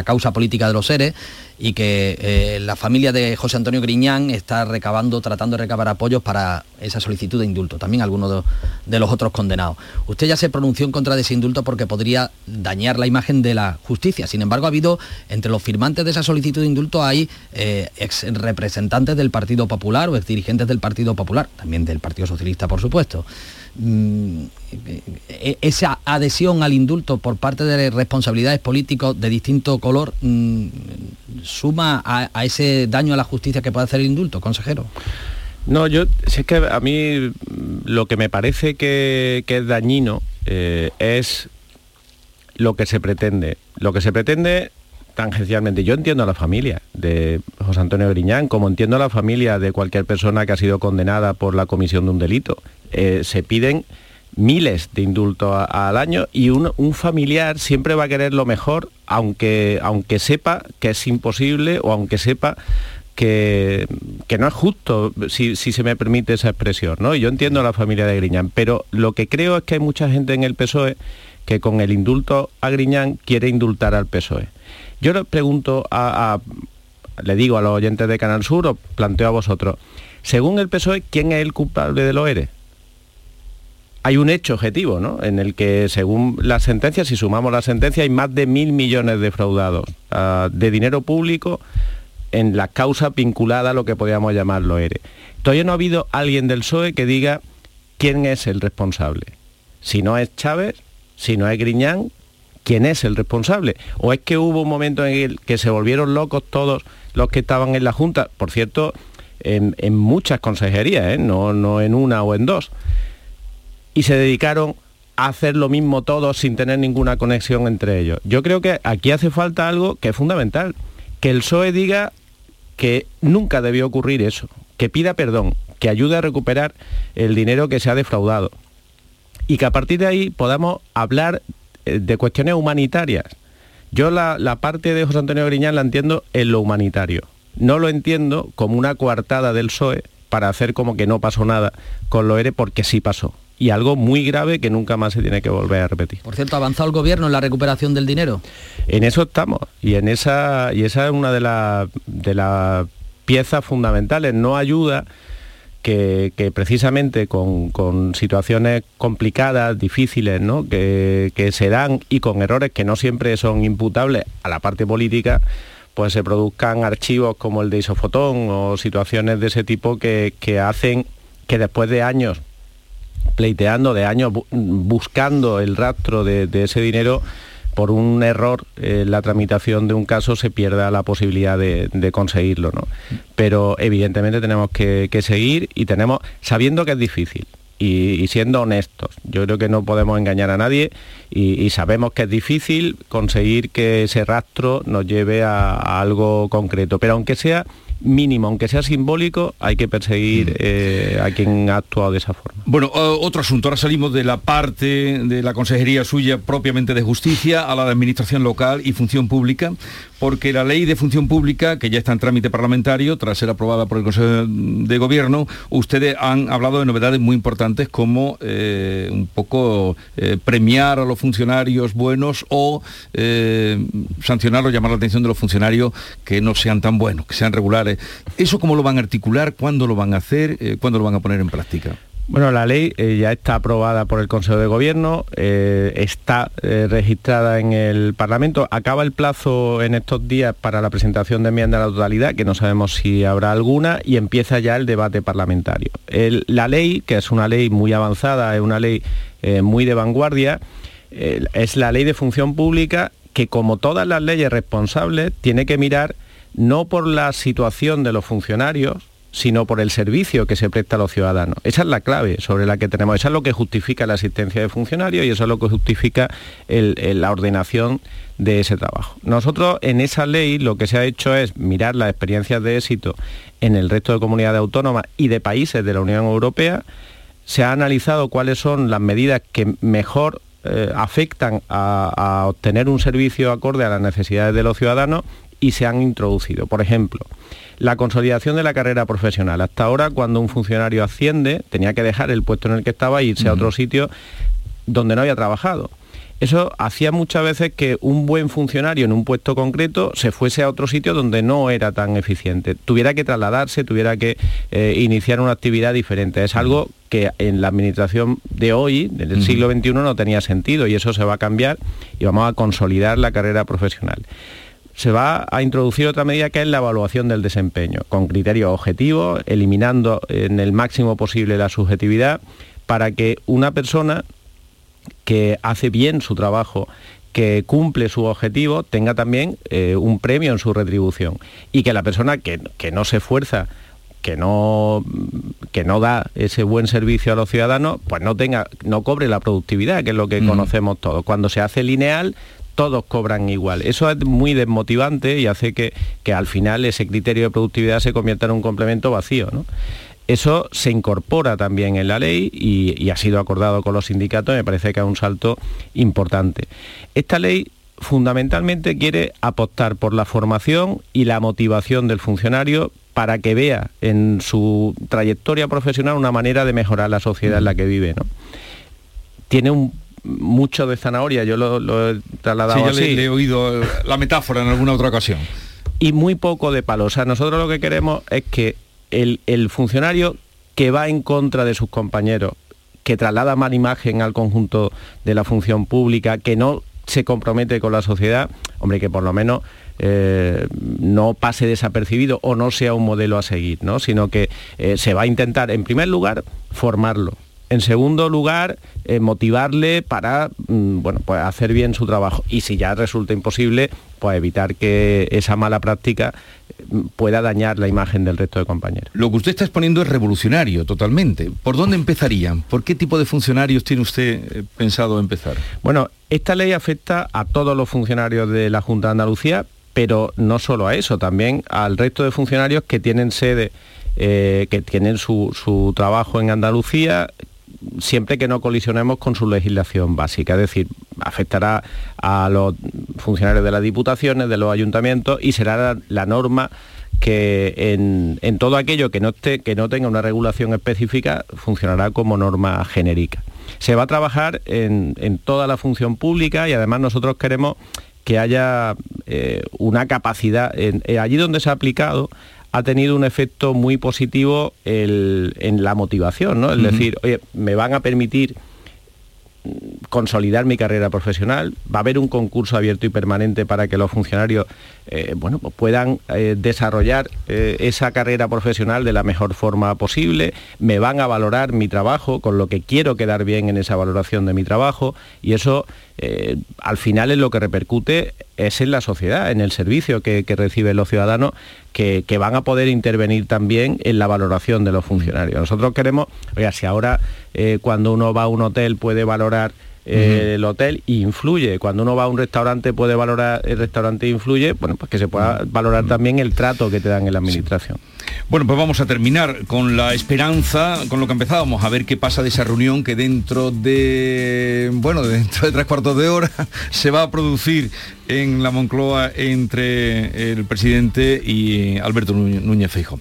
causa política de los seres y que eh, la familia de José Antonio Griñán está recabando, tratando de recabar apoyos para esa solicitud de indulto, también algunos de, de los otros condenados. Usted ya se pronunció en contra de ese indulto porque podría dañar la imagen de la justicia. Sin embargo, ha habido entre los firmantes de esa solicitud de indulto hay eh, ex representantes del Partido Popular o ex dirigentes del Partido Popular, también del Partido Socialista, por supuesto. Mm, eh, esa adhesión al indulto por parte de responsabilidades políticos de distinto color mm, suma a, ese daño a la justicia que puede hacer el indulto, consejero. No, yo, si es que a mí lo que me parece que, que es dañino eh, es lo que se pretende. Lo que se pretende tangencialmente. Yo entiendo a la familia de José Antonio Griñán, como entiendo a la familia de cualquier persona que ha sido condenada por la comisión de un delito. Eh, se piden miles de indultos al año y un, familiar siempre va a querer lo mejor, aunque, aunque sepa que es imposible o aunque sepa que, que, no es justo, si, si, se me permite esa expresión, ¿no? Yo entiendo a la familia de Griñán, pero lo que creo es que hay mucha gente en el PSOE que con el indulto a Griñán quiere indultar al PSOE. Yo le pregunto a, le digo a los oyentes de Canal Sur, o planteo a vosotros, según el PSOE, ¿quién es el culpable de lo ERE? Hay un hecho objetivo, ¿no? En el que, según las sentencias, si sumamos la sentencia, hay más de mil millones defraudados uh, de dinero público en la causa vinculada a lo que podríamos llamar lo ERE. Todavía no ha habido alguien del PSOE que diga quién es el responsable. Si no es Chávez, si no es Griñán, ¿quién es el responsable? ¿O es que hubo un momento en el que se volvieron locos todos los que estaban en la Junta? Por cierto, en, muchas consejerías, ¿eh? no, no en una o en dos. Y se dedicaron a hacer lo mismo todos sin tener ninguna conexión entre ellos. Yo creo que aquí hace falta algo que es fundamental, que el PSOE diga que nunca debió ocurrir eso, que pida perdón, que ayude a recuperar el dinero que se ha defraudado y que a partir de ahí podamos hablar de cuestiones humanitarias. Yo la, parte de José Antonio Griñán la entiendo en lo humanitario. No lo entiendo como una coartada del PSOE para hacer como que no pasó nada con lo ERE porque sí pasó. Y algo muy grave que nunca más se tiene que volver a repetir. Por cierto, ¿ha avanzado el gobierno en la recuperación del dinero? En eso estamos. Y, en esa, y esa es una de las de las piezas fundamentales. No ayuda que, precisamente con, situaciones complicadas, difíciles, ¿no? que, se dan y con errores que no siempre son imputables a la parte política, pues se produzcan archivos como el de Isofotón o situaciones de ese tipo que, hacen que después de años pleiteando, de años buscando el rastro de ese dinero, por un error en la tramitación de un caso se pierda la posibilidad de, conseguirlo. ¿no? Pero evidentemente tenemos que, seguir y tenemos, sabiendo que es difícil, y, siendo honestos. Yo creo que no podemos engañar a nadie y, sabemos que es difícil conseguir que ese rastro nos lleve a, algo concreto. Pero aunque sea mínimo, aunque sea simbólico, hay que perseguir mm. eh, a quien ha actuado de esa forma. Bueno, otro asunto, ahora salimos de la parte de la consejería suya propiamente de justicia a la de administración local y función pública, porque la ley de función pública, que ya está en trámite parlamentario, tras ser aprobada por el Consejo de Gobierno, ustedes han hablado de novedades muy importantes como eh, un poco eh, premiar a los funcionarios buenos o sancionar o llamar la atención de los funcionarios que no sean tan buenos, que sean regulares ¿Eso cómo lo van a articular? ¿Cuándo lo van a hacer? Eh, ¿Cuándo lo van a poner en práctica? Bueno, la ley eh, ya está aprobada por el Consejo de Gobierno, eh, está registrada en el Parlamento. Acaba el plazo en estos días para la presentación de enmienda a la totalidad, que no sabemos si habrá alguna, y empieza ya el debate parlamentario. la ley, que es una ley muy avanzada, es una ley muy de vanguardia, es la ley de función pública que, como todas las leyes responsables, tiene que mirar no por la situación de los funcionarios, sino por el servicio que se presta a los ciudadanos. Esa es la clave sobre la que tenemos, esa es lo que justifica la asistencia de funcionarios y eso es lo que justifica la ordenación de ese trabajo. Nosotros en esa ley lo que se ha hecho es mirar las experiencias de éxito en el resto de comunidades autónomas y de países de la Unión Europea, se ha analizado cuáles son las medidas que mejor eh, afectan a obtener un servicio acorde a las necesidades de los ciudadanos y se han introducido. Por ejemplo, la consolidación de la carrera profesional. Hasta ahora, cuando un funcionario asciende, tenía que dejar el puesto en el que estaba e irse a otro sitio donde no había trabajado. Eso hacía muchas veces que un buen funcionario en un puesto concreto se fuese a otro sitio donde no era tan eficiente, tuviera que trasladarse, tuviera que eh, iniciar una actividad diferente. Es algo que en la administración de hoy, del siglo XXI, no tenía sentido y eso se va a cambiar y vamos a consolidar la carrera profesional se va a introducir otra medida que es la evaluación del desempeño, con criterios objetivos, eliminando en el máximo posible la subjetividad, para que una persona que hace bien su trabajo, que cumple su objetivo, tenga también eh, un premio en su retribución. Y que la persona que, no se esfuerza que no, que no da ese buen servicio a los ciudadanos, pues no tenga, no cobre la productividad, que es lo que conocemos todos. Cuando se hace lineal, todos cobran igual. Eso es muy desmotivante y hace que, que al final ese criterio de productividad se convierta en un complemento vacío. ¿no? Eso se incorpora también en la ley y, ha sido acordado con los sindicatos, me parece que es un salto importante. Esta ley fundamentalmente quiere apostar por la formación y la motivación del funcionario para que vea en su trayectoria profesional una manera de mejorar la sociedad en la que vive. ¿no? Tiene un mucho de zanahoria, yo lo, lo he trasladado sí, así. Le, le he oído la metáfora en alguna otra ocasión. Y muy poco de palo. O sea, nosotros lo que queremos es que el, el funcionario que va en contra de sus compañeros, que traslada mala imagen al conjunto de la función pública, que no se compromete con la sociedad, hombre, que por lo menos eh, no pase desapercibido o no sea un modelo a seguir, ¿no? sino que eh, se va a intentar, en primer lugar, formarlo. En segundo lugar, eh, motivarle para mm, bueno, pues hacer bien su trabajo. Y si ya resulta imposible, pues evitar que esa mala práctica pueda dañar la imagen del resto de compañeros. Lo que usted está exponiendo es revolucionario totalmente. ¿Por dónde empezarían? ¿Por qué tipo de funcionarios tiene usted eh, pensado empezar? Bueno, esta ley afecta a todos los funcionarios de la Junta de Andalucía, pero no solo a eso, también al resto de funcionarios que tienen sede, eh, que tienen su, su trabajo en Andalucía, siempre que no colisionemos con su legislación básica, es decir, afectará a los funcionarios de las diputaciones, de los ayuntamientos y será la, norma que en, en, todo aquello que no, esté, que no tenga una regulación específica funcionará como norma genérica. Se va a trabajar en, en toda la función pública y además nosotros queremos que haya eh, una capacidad, eh, allí donde se ha aplicado, ha tenido un efecto muy positivo el, en la motivación, ¿no? Es uh -huh. decir, oye, me van a permitir consolidar mi carrera profesional, va a haber un concurso abierto y permanente para que los funcionarios eh, bueno, pues puedan eh, desarrollar eh, esa carrera profesional de la mejor forma posible, me van a valorar mi trabajo, con lo que quiero quedar bien en esa valoración de mi trabajo y eso al final es lo que repercute es en la sociedad, en el servicio que, que reciben los ciudadanos que, que, van a poder intervenir también en la valoración de los funcionarios. Nosotros queremos, oiga, si ahora cuando uno va a un hotel puede valorar eh, uh -huh. el hotel influye. Cuando uno va a un restaurante puede valorar el restaurante influye, bueno, pues que se pueda valorar también el trato que te dan en la administración. Sí. Bueno, pues vamos a terminar con la esperanza, con lo que empezábamos, a ver qué pasa de esa reunión que dentro de, bueno, dentro de tres cuartos de hora se va a producir en la Moncloa entre el presidente y Alberto Núñez Feijo.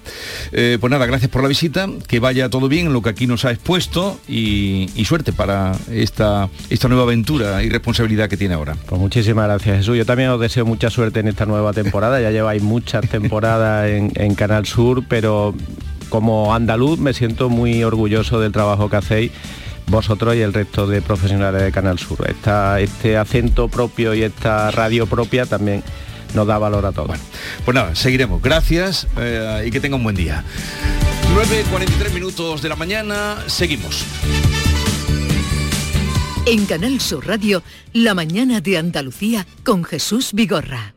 Eh, pues nada, gracias por la visita, que vaya todo bien en lo que aquí nos ha expuesto y, suerte para esta, esta nueva aventura y responsabilidad que tiene ahora. Pues muchísimas gracias Jesús, yo también os deseo mucha suerte en esta nueva temporada, ya lleváis muchas temporadas en Canal Sur, pero como andaluz me siento muy orgulloso del trabajo que hacéis vosotros y el resto de profesionales de Canal Sur. Esta, este acento propio y esta radio propia también nos da valor a todos. Bueno, pues nada, seguiremos. Gracias eh, y que tenga un buen día. 9.43 minutos de la mañana, seguimos. En Canal Sur Radio, La mañana de Andalucía con Jesús Vigorra.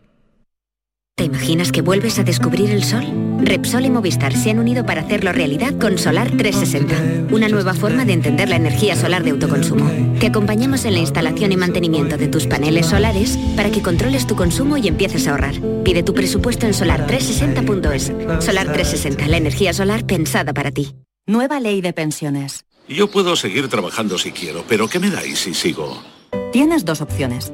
¿Te imaginas que vuelves a descubrir el sol? Repsol y Movistar se han unido para hacerlo realidad con Solar 360, una nueva forma de entender la energía solar de autoconsumo. Te acompañamos en la instalación y mantenimiento de tus paneles solares para que controles tu consumo y empieces a ahorrar. Pide tu presupuesto en solar360.es. Solar 360, la energía solar pensada para ti. Nueva ley de pensiones. Yo puedo seguir trabajando si quiero, pero ¿qué me dais si sigo? Tienes dos opciones.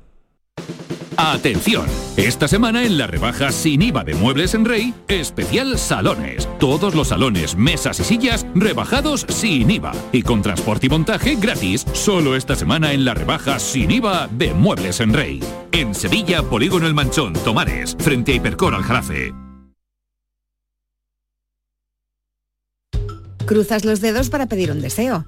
Atención, esta semana en la rebaja sin IVA de Muebles en Rey, especial salones. Todos los salones, mesas y sillas rebajados sin IVA y con transporte y montaje gratis. Solo esta semana en la rebaja sin IVA de Muebles en Rey. En Sevilla, Polígono El Manchón, Tomares, frente a Hipercor Aljarafe. Cruzas los dedos para pedir un deseo,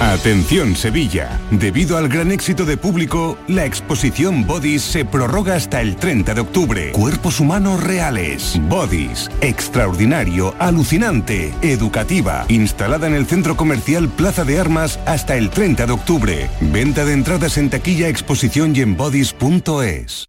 Atención Sevilla, debido al gran éxito de público, la exposición Bodies se prorroga hasta el 30 de octubre. Cuerpos humanos reales. Bodies, extraordinario, alucinante, educativa, instalada en el centro comercial Plaza de Armas hasta el 30 de octubre. Venta de entradas en taquilla, exposición y en bodies.es.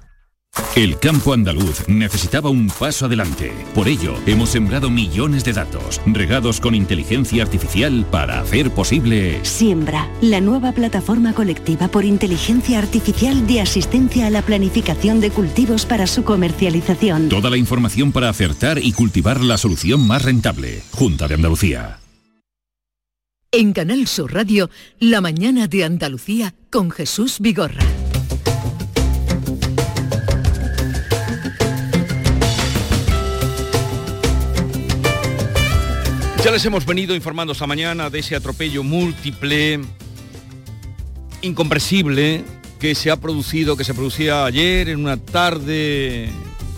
El campo andaluz necesitaba un paso adelante. Por ello, hemos sembrado millones de datos, regados con inteligencia artificial para hacer posible... Siembra, la nueva plataforma colectiva por inteligencia artificial de asistencia a la planificación de cultivos para su comercialización. Toda la información para acertar y cultivar la solución más rentable. Junta de Andalucía. En Canal Sur Radio, La mañana de Andalucía con Jesús Vigorra. Ya les hemos venido informando esta mañana de ese atropello múltiple, incomprensible, que se ha producido, que se producía ayer en una tarde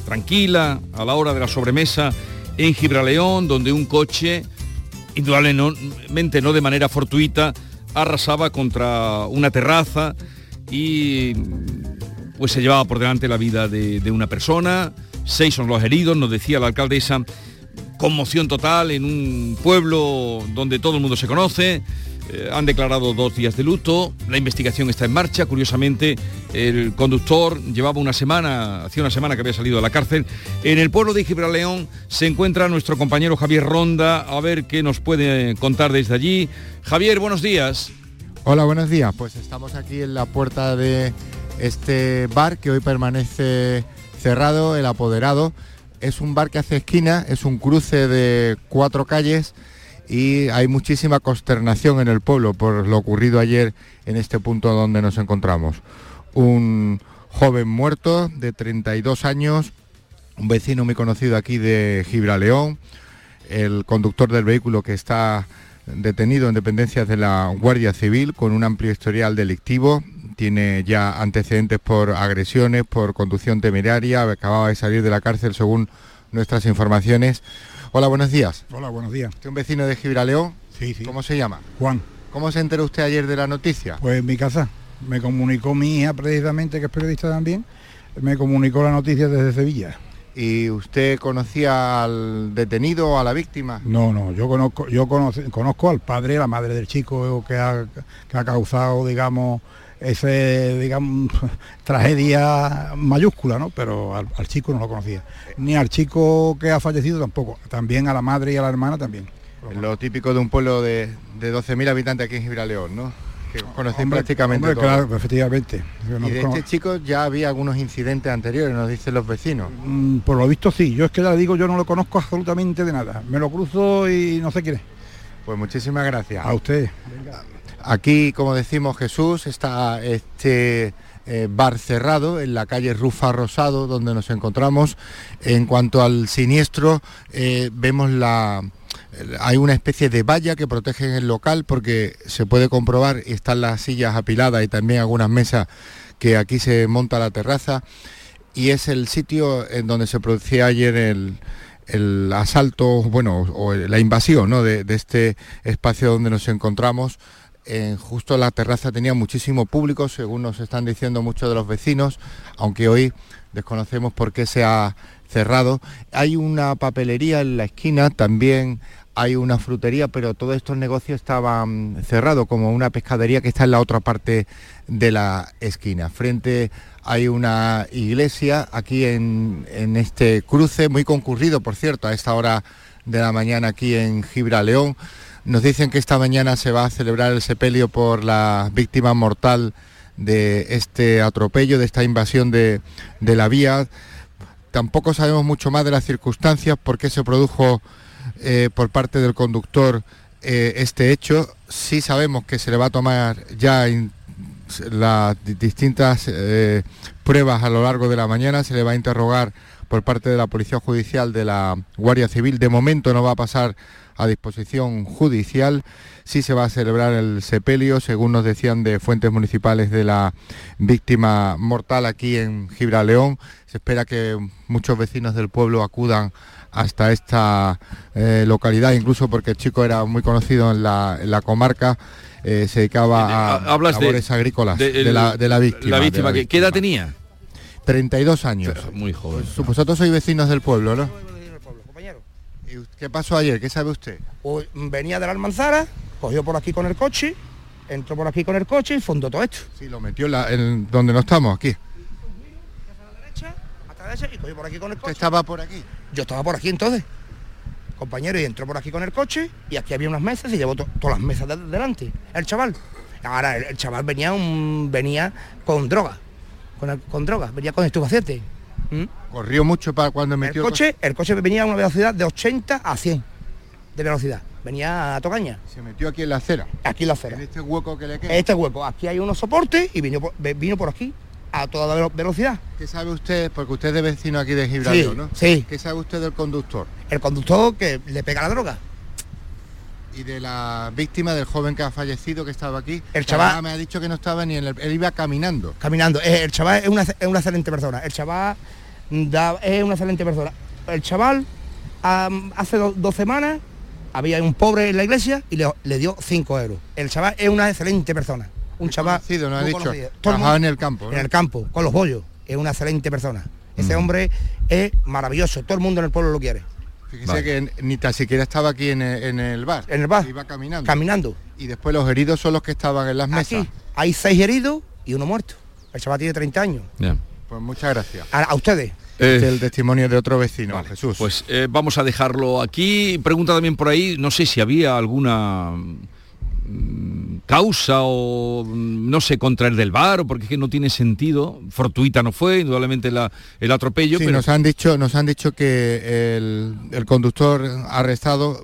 tranquila, a la hora de la sobremesa, en Gibraleón, donde un coche, indudablemente no de manera fortuita, arrasaba contra una terraza y pues se llevaba por delante la vida de, de una persona, seis son los heridos, nos decía la alcaldesa, conmoción total en un pueblo donde todo el mundo se conoce. Eh, han declarado dos días de luto, la investigación está en marcha, curiosamente el conductor llevaba una semana, hacía una semana que había salido de la cárcel. En el pueblo de Gibraleón se encuentra nuestro compañero Javier Ronda, a ver qué nos puede contar desde allí. Javier, buenos días. Hola, buenos días. Pues estamos aquí en la puerta de este bar que hoy permanece cerrado, el apoderado es un bar que hace esquina, es un cruce de cuatro calles y hay muchísima consternación en el pueblo por lo ocurrido ayer en este punto donde nos encontramos. Un joven muerto de 32 años, un vecino muy conocido aquí de Gibraleón, el conductor del vehículo que está detenido en dependencias de la Guardia Civil con un amplio historial delictivo, tiene ya antecedentes por agresiones, por conducción temeraria, acababa de salir de la cárcel según nuestras informaciones. Hola, buenos días. Hola, buenos días. ¿Usted un vecino de Gibraleón? Sí, sí. ¿Cómo se llama? Juan. ¿Cómo se enteró usted ayer de la noticia? Pues en mi casa. Me comunicó mi hija precisamente, que es periodista también, me comunicó la noticia desde Sevilla. ¿Y usted conocía al detenido o a la víctima? No, no, yo conozco, yo conozco al padre, la madre del chico que ha, que ha causado, digamos, ese, digamos, tragedia mayúscula, ¿no? Pero al, chico no lo conocía. Ni al chico que ha fallecido tampoco. También a la madre y a la hermana también. Lo típico de un pueblo de, de 12.000 habitantes aquí en Gibraleón, ¿no? Que conocen prácticamente hombre, Claro, efectivamente. y de este chico ya había algunos incidentes anteriores, nos dicen los vecinos. Mm, por lo visto sí. Yo es que ya le digo, yo no lo conozco absolutamente de nada. Me lo cruzo y no sé quién es. Pues muchísimas gracias. A usted. Aquí, como decimos Jesús, está este eh, bar cerrado en la calle Rufa Rosado, donde nos encontramos. En cuanto al siniestro, eh, vemos la... Hay una especie de valla que protege el local porque se puede comprobar, están las sillas apiladas y también algunas mesas que aquí se monta la terraza y es el sitio en donde se producía ayer el, asalto, bueno, o la invasión de, de este espacio donde nos encontramos justo la terraza tenía muchísimo público, según nos están diciendo muchos de los vecinos, aunque hoy desconocemos por qué se ha cerrado. Hay una papelería en la esquina, también hay una frutería, pero todos estos negocios estaban cerrados, como una pescadería que está en la otra parte de la esquina. Frente hay una iglesia aquí en, en este cruce, muy concurrido, por cierto, a esta hora de la mañana aquí en Gibraleón. Nos dicen que esta mañana se va a celebrar el sepelio por la víctima mortal de este atropello, de esta invasión de, la vía. Tampoco sabemos mucho más de las circunstancias, por qué se produjo eh, por parte del conductor eh, este hecho. Sí sabemos que se le va a tomar ya las distintas eh, pruebas a lo largo de la mañana. Se le va a interrogar por parte de la Policía Judicial de la Guardia Civil. De momento no va a pasar a disposición judicial. Sí se va a celebrar el sepelio, según nos decían de fuentes municipales de la víctima mortal aquí en Gibraleón. Se espera que muchos vecinos del pueblo acudan hasta esta eh, localidad, incluso porque el chico era muy conocido en la, comarca. Eh, se dedicaba a labores agrícolas de, la, víctima. La víctima, ¿qué edad tenía? 32 años. muy joven. Pues, vosotros sois vecinos del pueblo, ¿no? ¿Y qué pasó ayer? ¿Qué sabe usted? Pues, venía de la almanzara, cogió por aquí con el coche, entró por aquí con el coche y fundó todo esto. Sí, lo metió en, donde no estamos, aquí. y cogió por aquí con el coche. estaba por aquí? Yo estaba por aquí entonces, compañero, y entró por aquí con el coche y aquí había unas mesas y llevó todas las mesas de delante, el chaval. Ahora el, chaval venía, un, venía con droga, con, con droga, venía con estupefacientes. ¿Mm? ¿Corrió mucho para cuando metió el coche? El coche venía a una velocidad de 80 a 100 de velocidad. Venía a Tocaña. Se metió aquí en la acera. Aquí en la acera. En este hueco que le queda. Este hueco. Aquí hay unos soportes y vino por, vino por aquí a toda velocidad. ¿Qué sabe usted? Porque usted es vecino aquí de Gibraltar, ¿no? Sí. ¿Qué sabe usted del conductor? El conductor que le pega la droga. Y de la víctima del joven que ha fallecido que estaba aquí. El chaval me ha dicho que no estaba ni en el. Él iba caminando. Caminando. Eh, el chaval es una, es una excelente persona. El chaval es una excelente persona. El chaval hace dos semanas había un pobre en la iglesia y le, dio cinco euros. El chaval es una excelente persona. Un chaval no ha dicho. Trabajaba en el campo. En el campo, con los bollos. Es una excelente persona. Ese hombre es maravilloso. Todo el mundo en el pueblo lo quiere. Fíjese que ni tan siquiera estaba aquí en el, bar. En el bar. Iba caminando. Caminando. Y después los heridos son los que estaban en las mesas. hay seis heridos y uno muerto. El chaval tiene 30 años. Pues muchas gracias. a ustedes. Eh, el testimonio de otro vecino, Jesús. Pues eh, vamos a dejarlo aquí. Pregunta también por ahí, no sé si había alguna mm, causa o mm, no sé contra el del bar o porque es que no tiene sentido fortuita no fue indudablemente el atropello sí, nos han dicho nos han dicho que el, conductor arrestado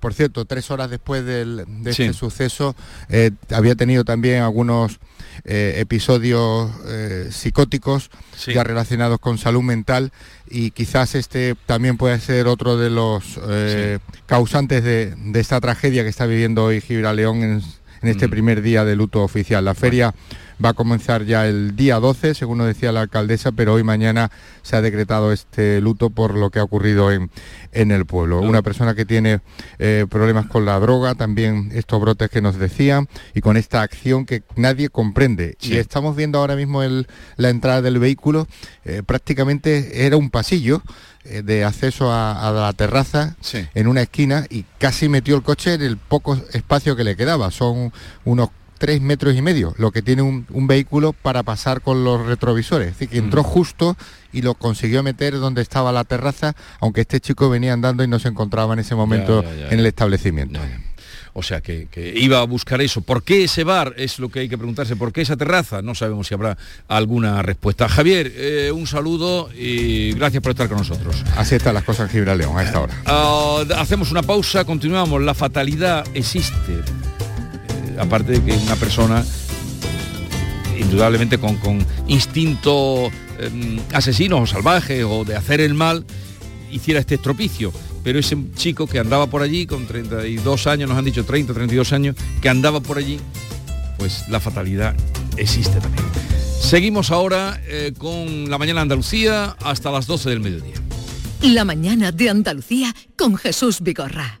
por cierto, tres horas después del, de este suceso, eh, había tenido también algunos eh, episodios eh, psicóticos ya relacionados con salud mental y quizás este también puede ser otro de los eh, causantes de, esta tragedia que está viviendo hoy Gibraleón en, en este mm. primer día de luto oficial. La feria va a comenzar ya el día 12, según nos decía la alcaldesa, pero hoy mañana se ha decretado este luto por lo que ha ocurrido en, en el pueblo. Una persona que tiene eh, problemas con la droga, también estos brotes que nos decían, y con esta acción que nadie comprende. Y estamos viendo ahora mismo el, la entrada del vehículo, eh, prácticamente era un pasillo eh, de acceso a, la terraza en una esquina y casi metió el coche en el poco espacio que le quedaba. Son unos tres metros y medio, lo que tiene un, vehículo para pasar con los retrovisores. Es decir, que entró mm. justo y lo consiguió meter donde estaba la terraza, aunque este chico venía andando y no se encontraba en ese momento en el establecimiento. O sea, que, iba a buscar eso. ¿Por qué ese bar? Es lo que hay que preguntarse. ¿Por qué esa terraza? No sabemos si habrá alguna respuesta. Javier, eh, un saludo y gracias por estar con nosotros. Así están las cosas en Gibraleón a esta hora. Ah, hacemos una pausa, continuamos. La fatalidad existe aparte de que una persona indudablemente con, instinto em, asesino o salvaje o de hacer el mal, hiciera este estropicio. Pero ese chico que andaba por allí con 32 años, nos han dicho 30, 32 años, que andaba por allí, pues la fatalidad existe también. Seguimos ahora eh, con la mañana Andalucía hasta las 12 del mediodía. La mañana de Andalucía con Jesús Vigorra.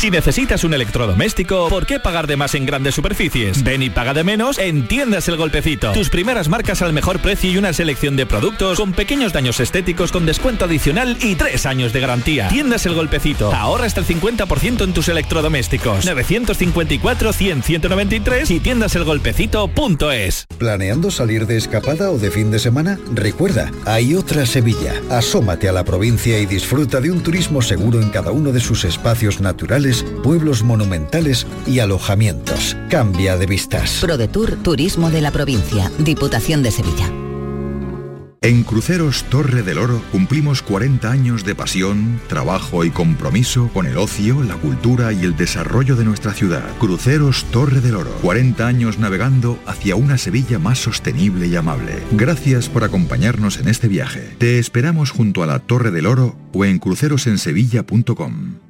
Si necesitas un electrodoméstico, ¿por qué pagar de más en grandes superficies? Ven y paga de menos en Tiendas El Golpecito. Tus primeras marcas al mejor precio y una selección de productos con pequeños daños estéticos con descuento adicional y tres años de garantía. Tiendas El Golpecito. Ahorra hasta el 50% en tus electrodomésticos. 954 100 193 y tiendaselgolpecito.es. ¿Planeando salir de escapada o de fin de semana? Recuerda, hay otra Sevilla. Asómate a la provincia y disfruta de un turismo seguro en cada uno de sus espacios naturales pueblos monumentales y alojamientos. Cambia de vistas. ProDetour Turismo de la Provincia, Diputación de Sevilla. En Cruceros Torre del Oro cumplimos 40 años de pasión, trabajo y compromiso con el ocio, la cultura y el desarrollo de nuestra ciudad. Cruceros Torre del Oro, 40 años navegando hacia una Sevilla más sostenible y amable. Gracias por acompañarnos en este viaje. Te esperamos junto a la Torre del Oro o en crucerosensevilla.com.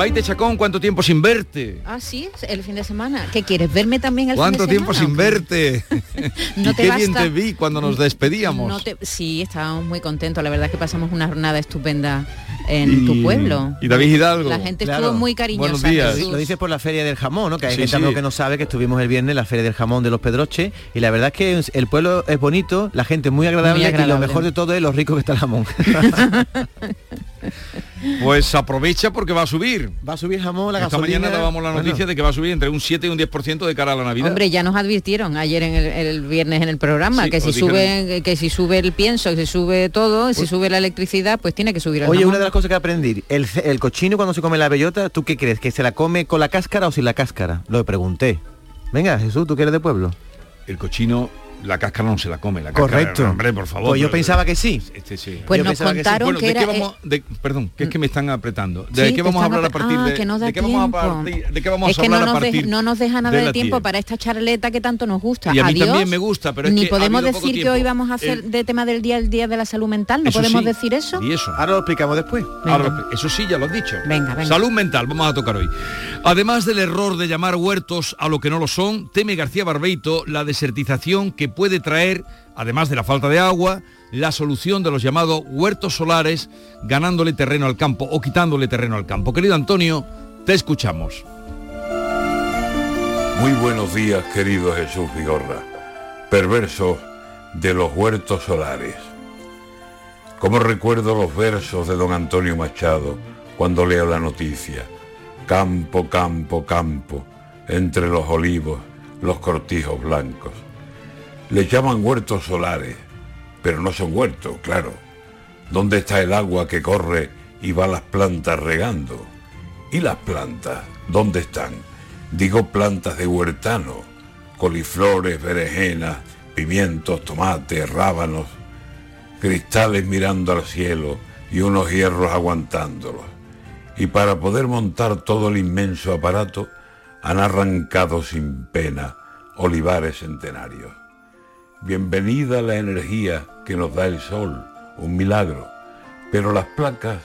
Maite Chacón, ¿cuánto tiempo sin verte? Ah, sí, el fin de semana. ¿Qué quieres? ¿Verme también el ¿Cuánto fin de tiempo semana? sin verte? No y te qué bien te vi cuando nos despedíamos. No te- sí, estábamos muy contentos. La verdad es que pasamos una jornada estupenda en tu pueblo. y David Hidalgo. La gente Claro. estuvo muy cariñosa. Buenos días. Jesús. Lo dices por la Feria del Jamón, ¿no? Que hay Sí, gente sí. que no sabe que estuvimos el viernes en la Feria del Jamón de los Pedroches y la verdad es que el pueblo es bonito, la gente es muy agradable, Muy y lo agradable. mejor de todo es lo rico que está el jamón. Pues aprovecha porque va a subir. Va a subir jamón, la Esta gasolina. mañana dábamos la noticia Bueno. de que va a subir entre un 7 y un 10% de cara a la Navidad. Hombre, ya nos advirtieron ayer en el, el viernes en el programa Sí, que si dijeron. sube que si sube el pienso, que si sube todo, si sube la electricidad, pues tiene que subir el Oye, jamón. una de las cosas que aprendí, el, el cochino cuando se come la bellota, ¿tú qué crees? ¿Que se la come con la cáscara o sin la cáscara? Lo pregunté. Venga, Jesús, ¿tú que eres de pueblo? El cochino, la cáscara no se la come. La cáscara, Correcto. hombre, por favor. Pues yo pero- pensaba que sí. Este sí. Pues Yo nos pensaba que sí. contaron Bueno, que ¿de era qué vamos, de- perdón, que es que me están apretando. ¿De Sí, qué vamos a hablar a partir Ah, de, que no da de qué vamos a partir, de qué vamos es a que hablar no a nos, partir deja- no nos deja nada de tiempo tierra? para esta charleta que tanto nos gusta. Y a mí Adiós. también me gusta, pero es Ni que ha podemos decir que hoy vamos a hacer El- de tema del día el día de la salud mental. ¿No podemos decir eso? Y eso. Ahora lo explicamos después. Ahora eso sí, ya lo has dicho. Venga, venga. Salud mental, vamos a tocar hoy. Además del error de llamar huertos a lo que no lo son, teme García Barbeito la desertización que puede traer, además de la falta de agua, la solución de los llamados huertos solares, ganándole terreno al campo o quitándole terreno al campo. Querido Antonio, te escuchamos. Muy buenos días, querido Jesús Vigorra, perverso de los huertos solares. Como recuerdo los versos de don Antonio Machado cuando leo la noticia. Campo, campo, campo, entre los olivos, los cortijos blancos. Le llaman huertos solares, pero no son huertos, claro. ¿Dónde está el agua que corre y va las plantas regando? ¿Y las plantas? ¿Dónde están? Digo plantas de huertano, coliflores, berenjenas, pimientos, tomates, rábanos, cristales mirando al cielo y unos hierros aguantándolos. Y para poder montar todo el inmenso aparato, han arrancado sin pena olivares centenarios. Bienvenida la energía que nos da el sol, un milagro, pero las placas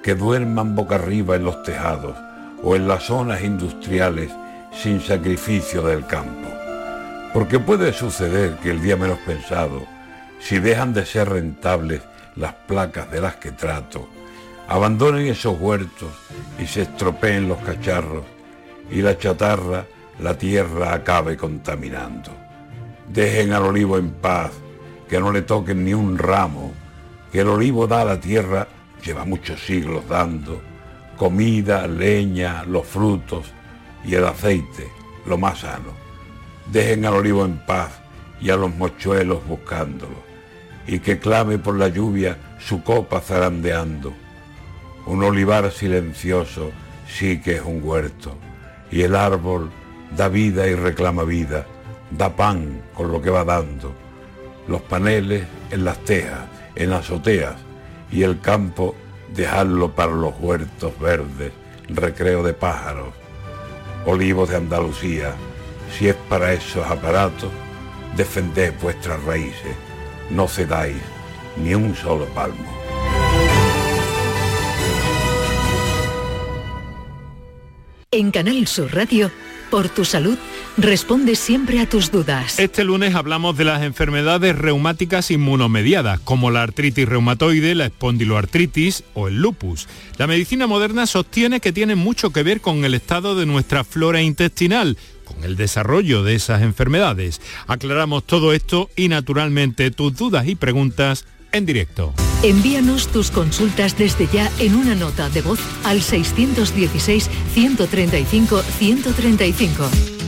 que duerman boca arriba en los tejados o en las zonas industriales sin sacrificio del campo. Porque puede suceder que el día menos pensado, si dejan de ser rentables las placas de las que trato, abandonen esos huertos y se estropeen los cacharros y la chatarra la tierra acabe contaminando. Dejen al olivo en paz, que no le toquen ni un ramo, que el olivo da a la tierra, lleva muchos siglos dando, comida, leña, los frutos y el aceite, lo más sano. Dejen al olivo en paz y a los mochuelos buscándolo, y que clame por la lluvia su copa zarandeando. Un olivar silencioso sí que es un huerto, y el árbol da vida y reclama vida, da pan con lo que va dando. Los paneles en las tejas, en azoteas, y el campo dejarlo para los huertos verdes recreo de pájaros, olivos de Andalucía, si es para esos aparatos, defended vuestras raíces, no cedáis ni un solo palmo. En Canal Sur Radio, por tu salud, responde siempre a tus dudas. Este lunes hablamos de las enfermedades reumáticas inmunomediadas, como la artritis reumatoide, la espondiloartritis o el lupus. La medicina moderna sostiene que tiene mucho que ver con el estado de nuestra flora intestinal, con el desarrollo de esas enfermedades. Aclaramos todo esto y naturalmente tus dudas y preguntas en directo. Envíanos tus consultas desde ya en una nota de voz al 616-135-135.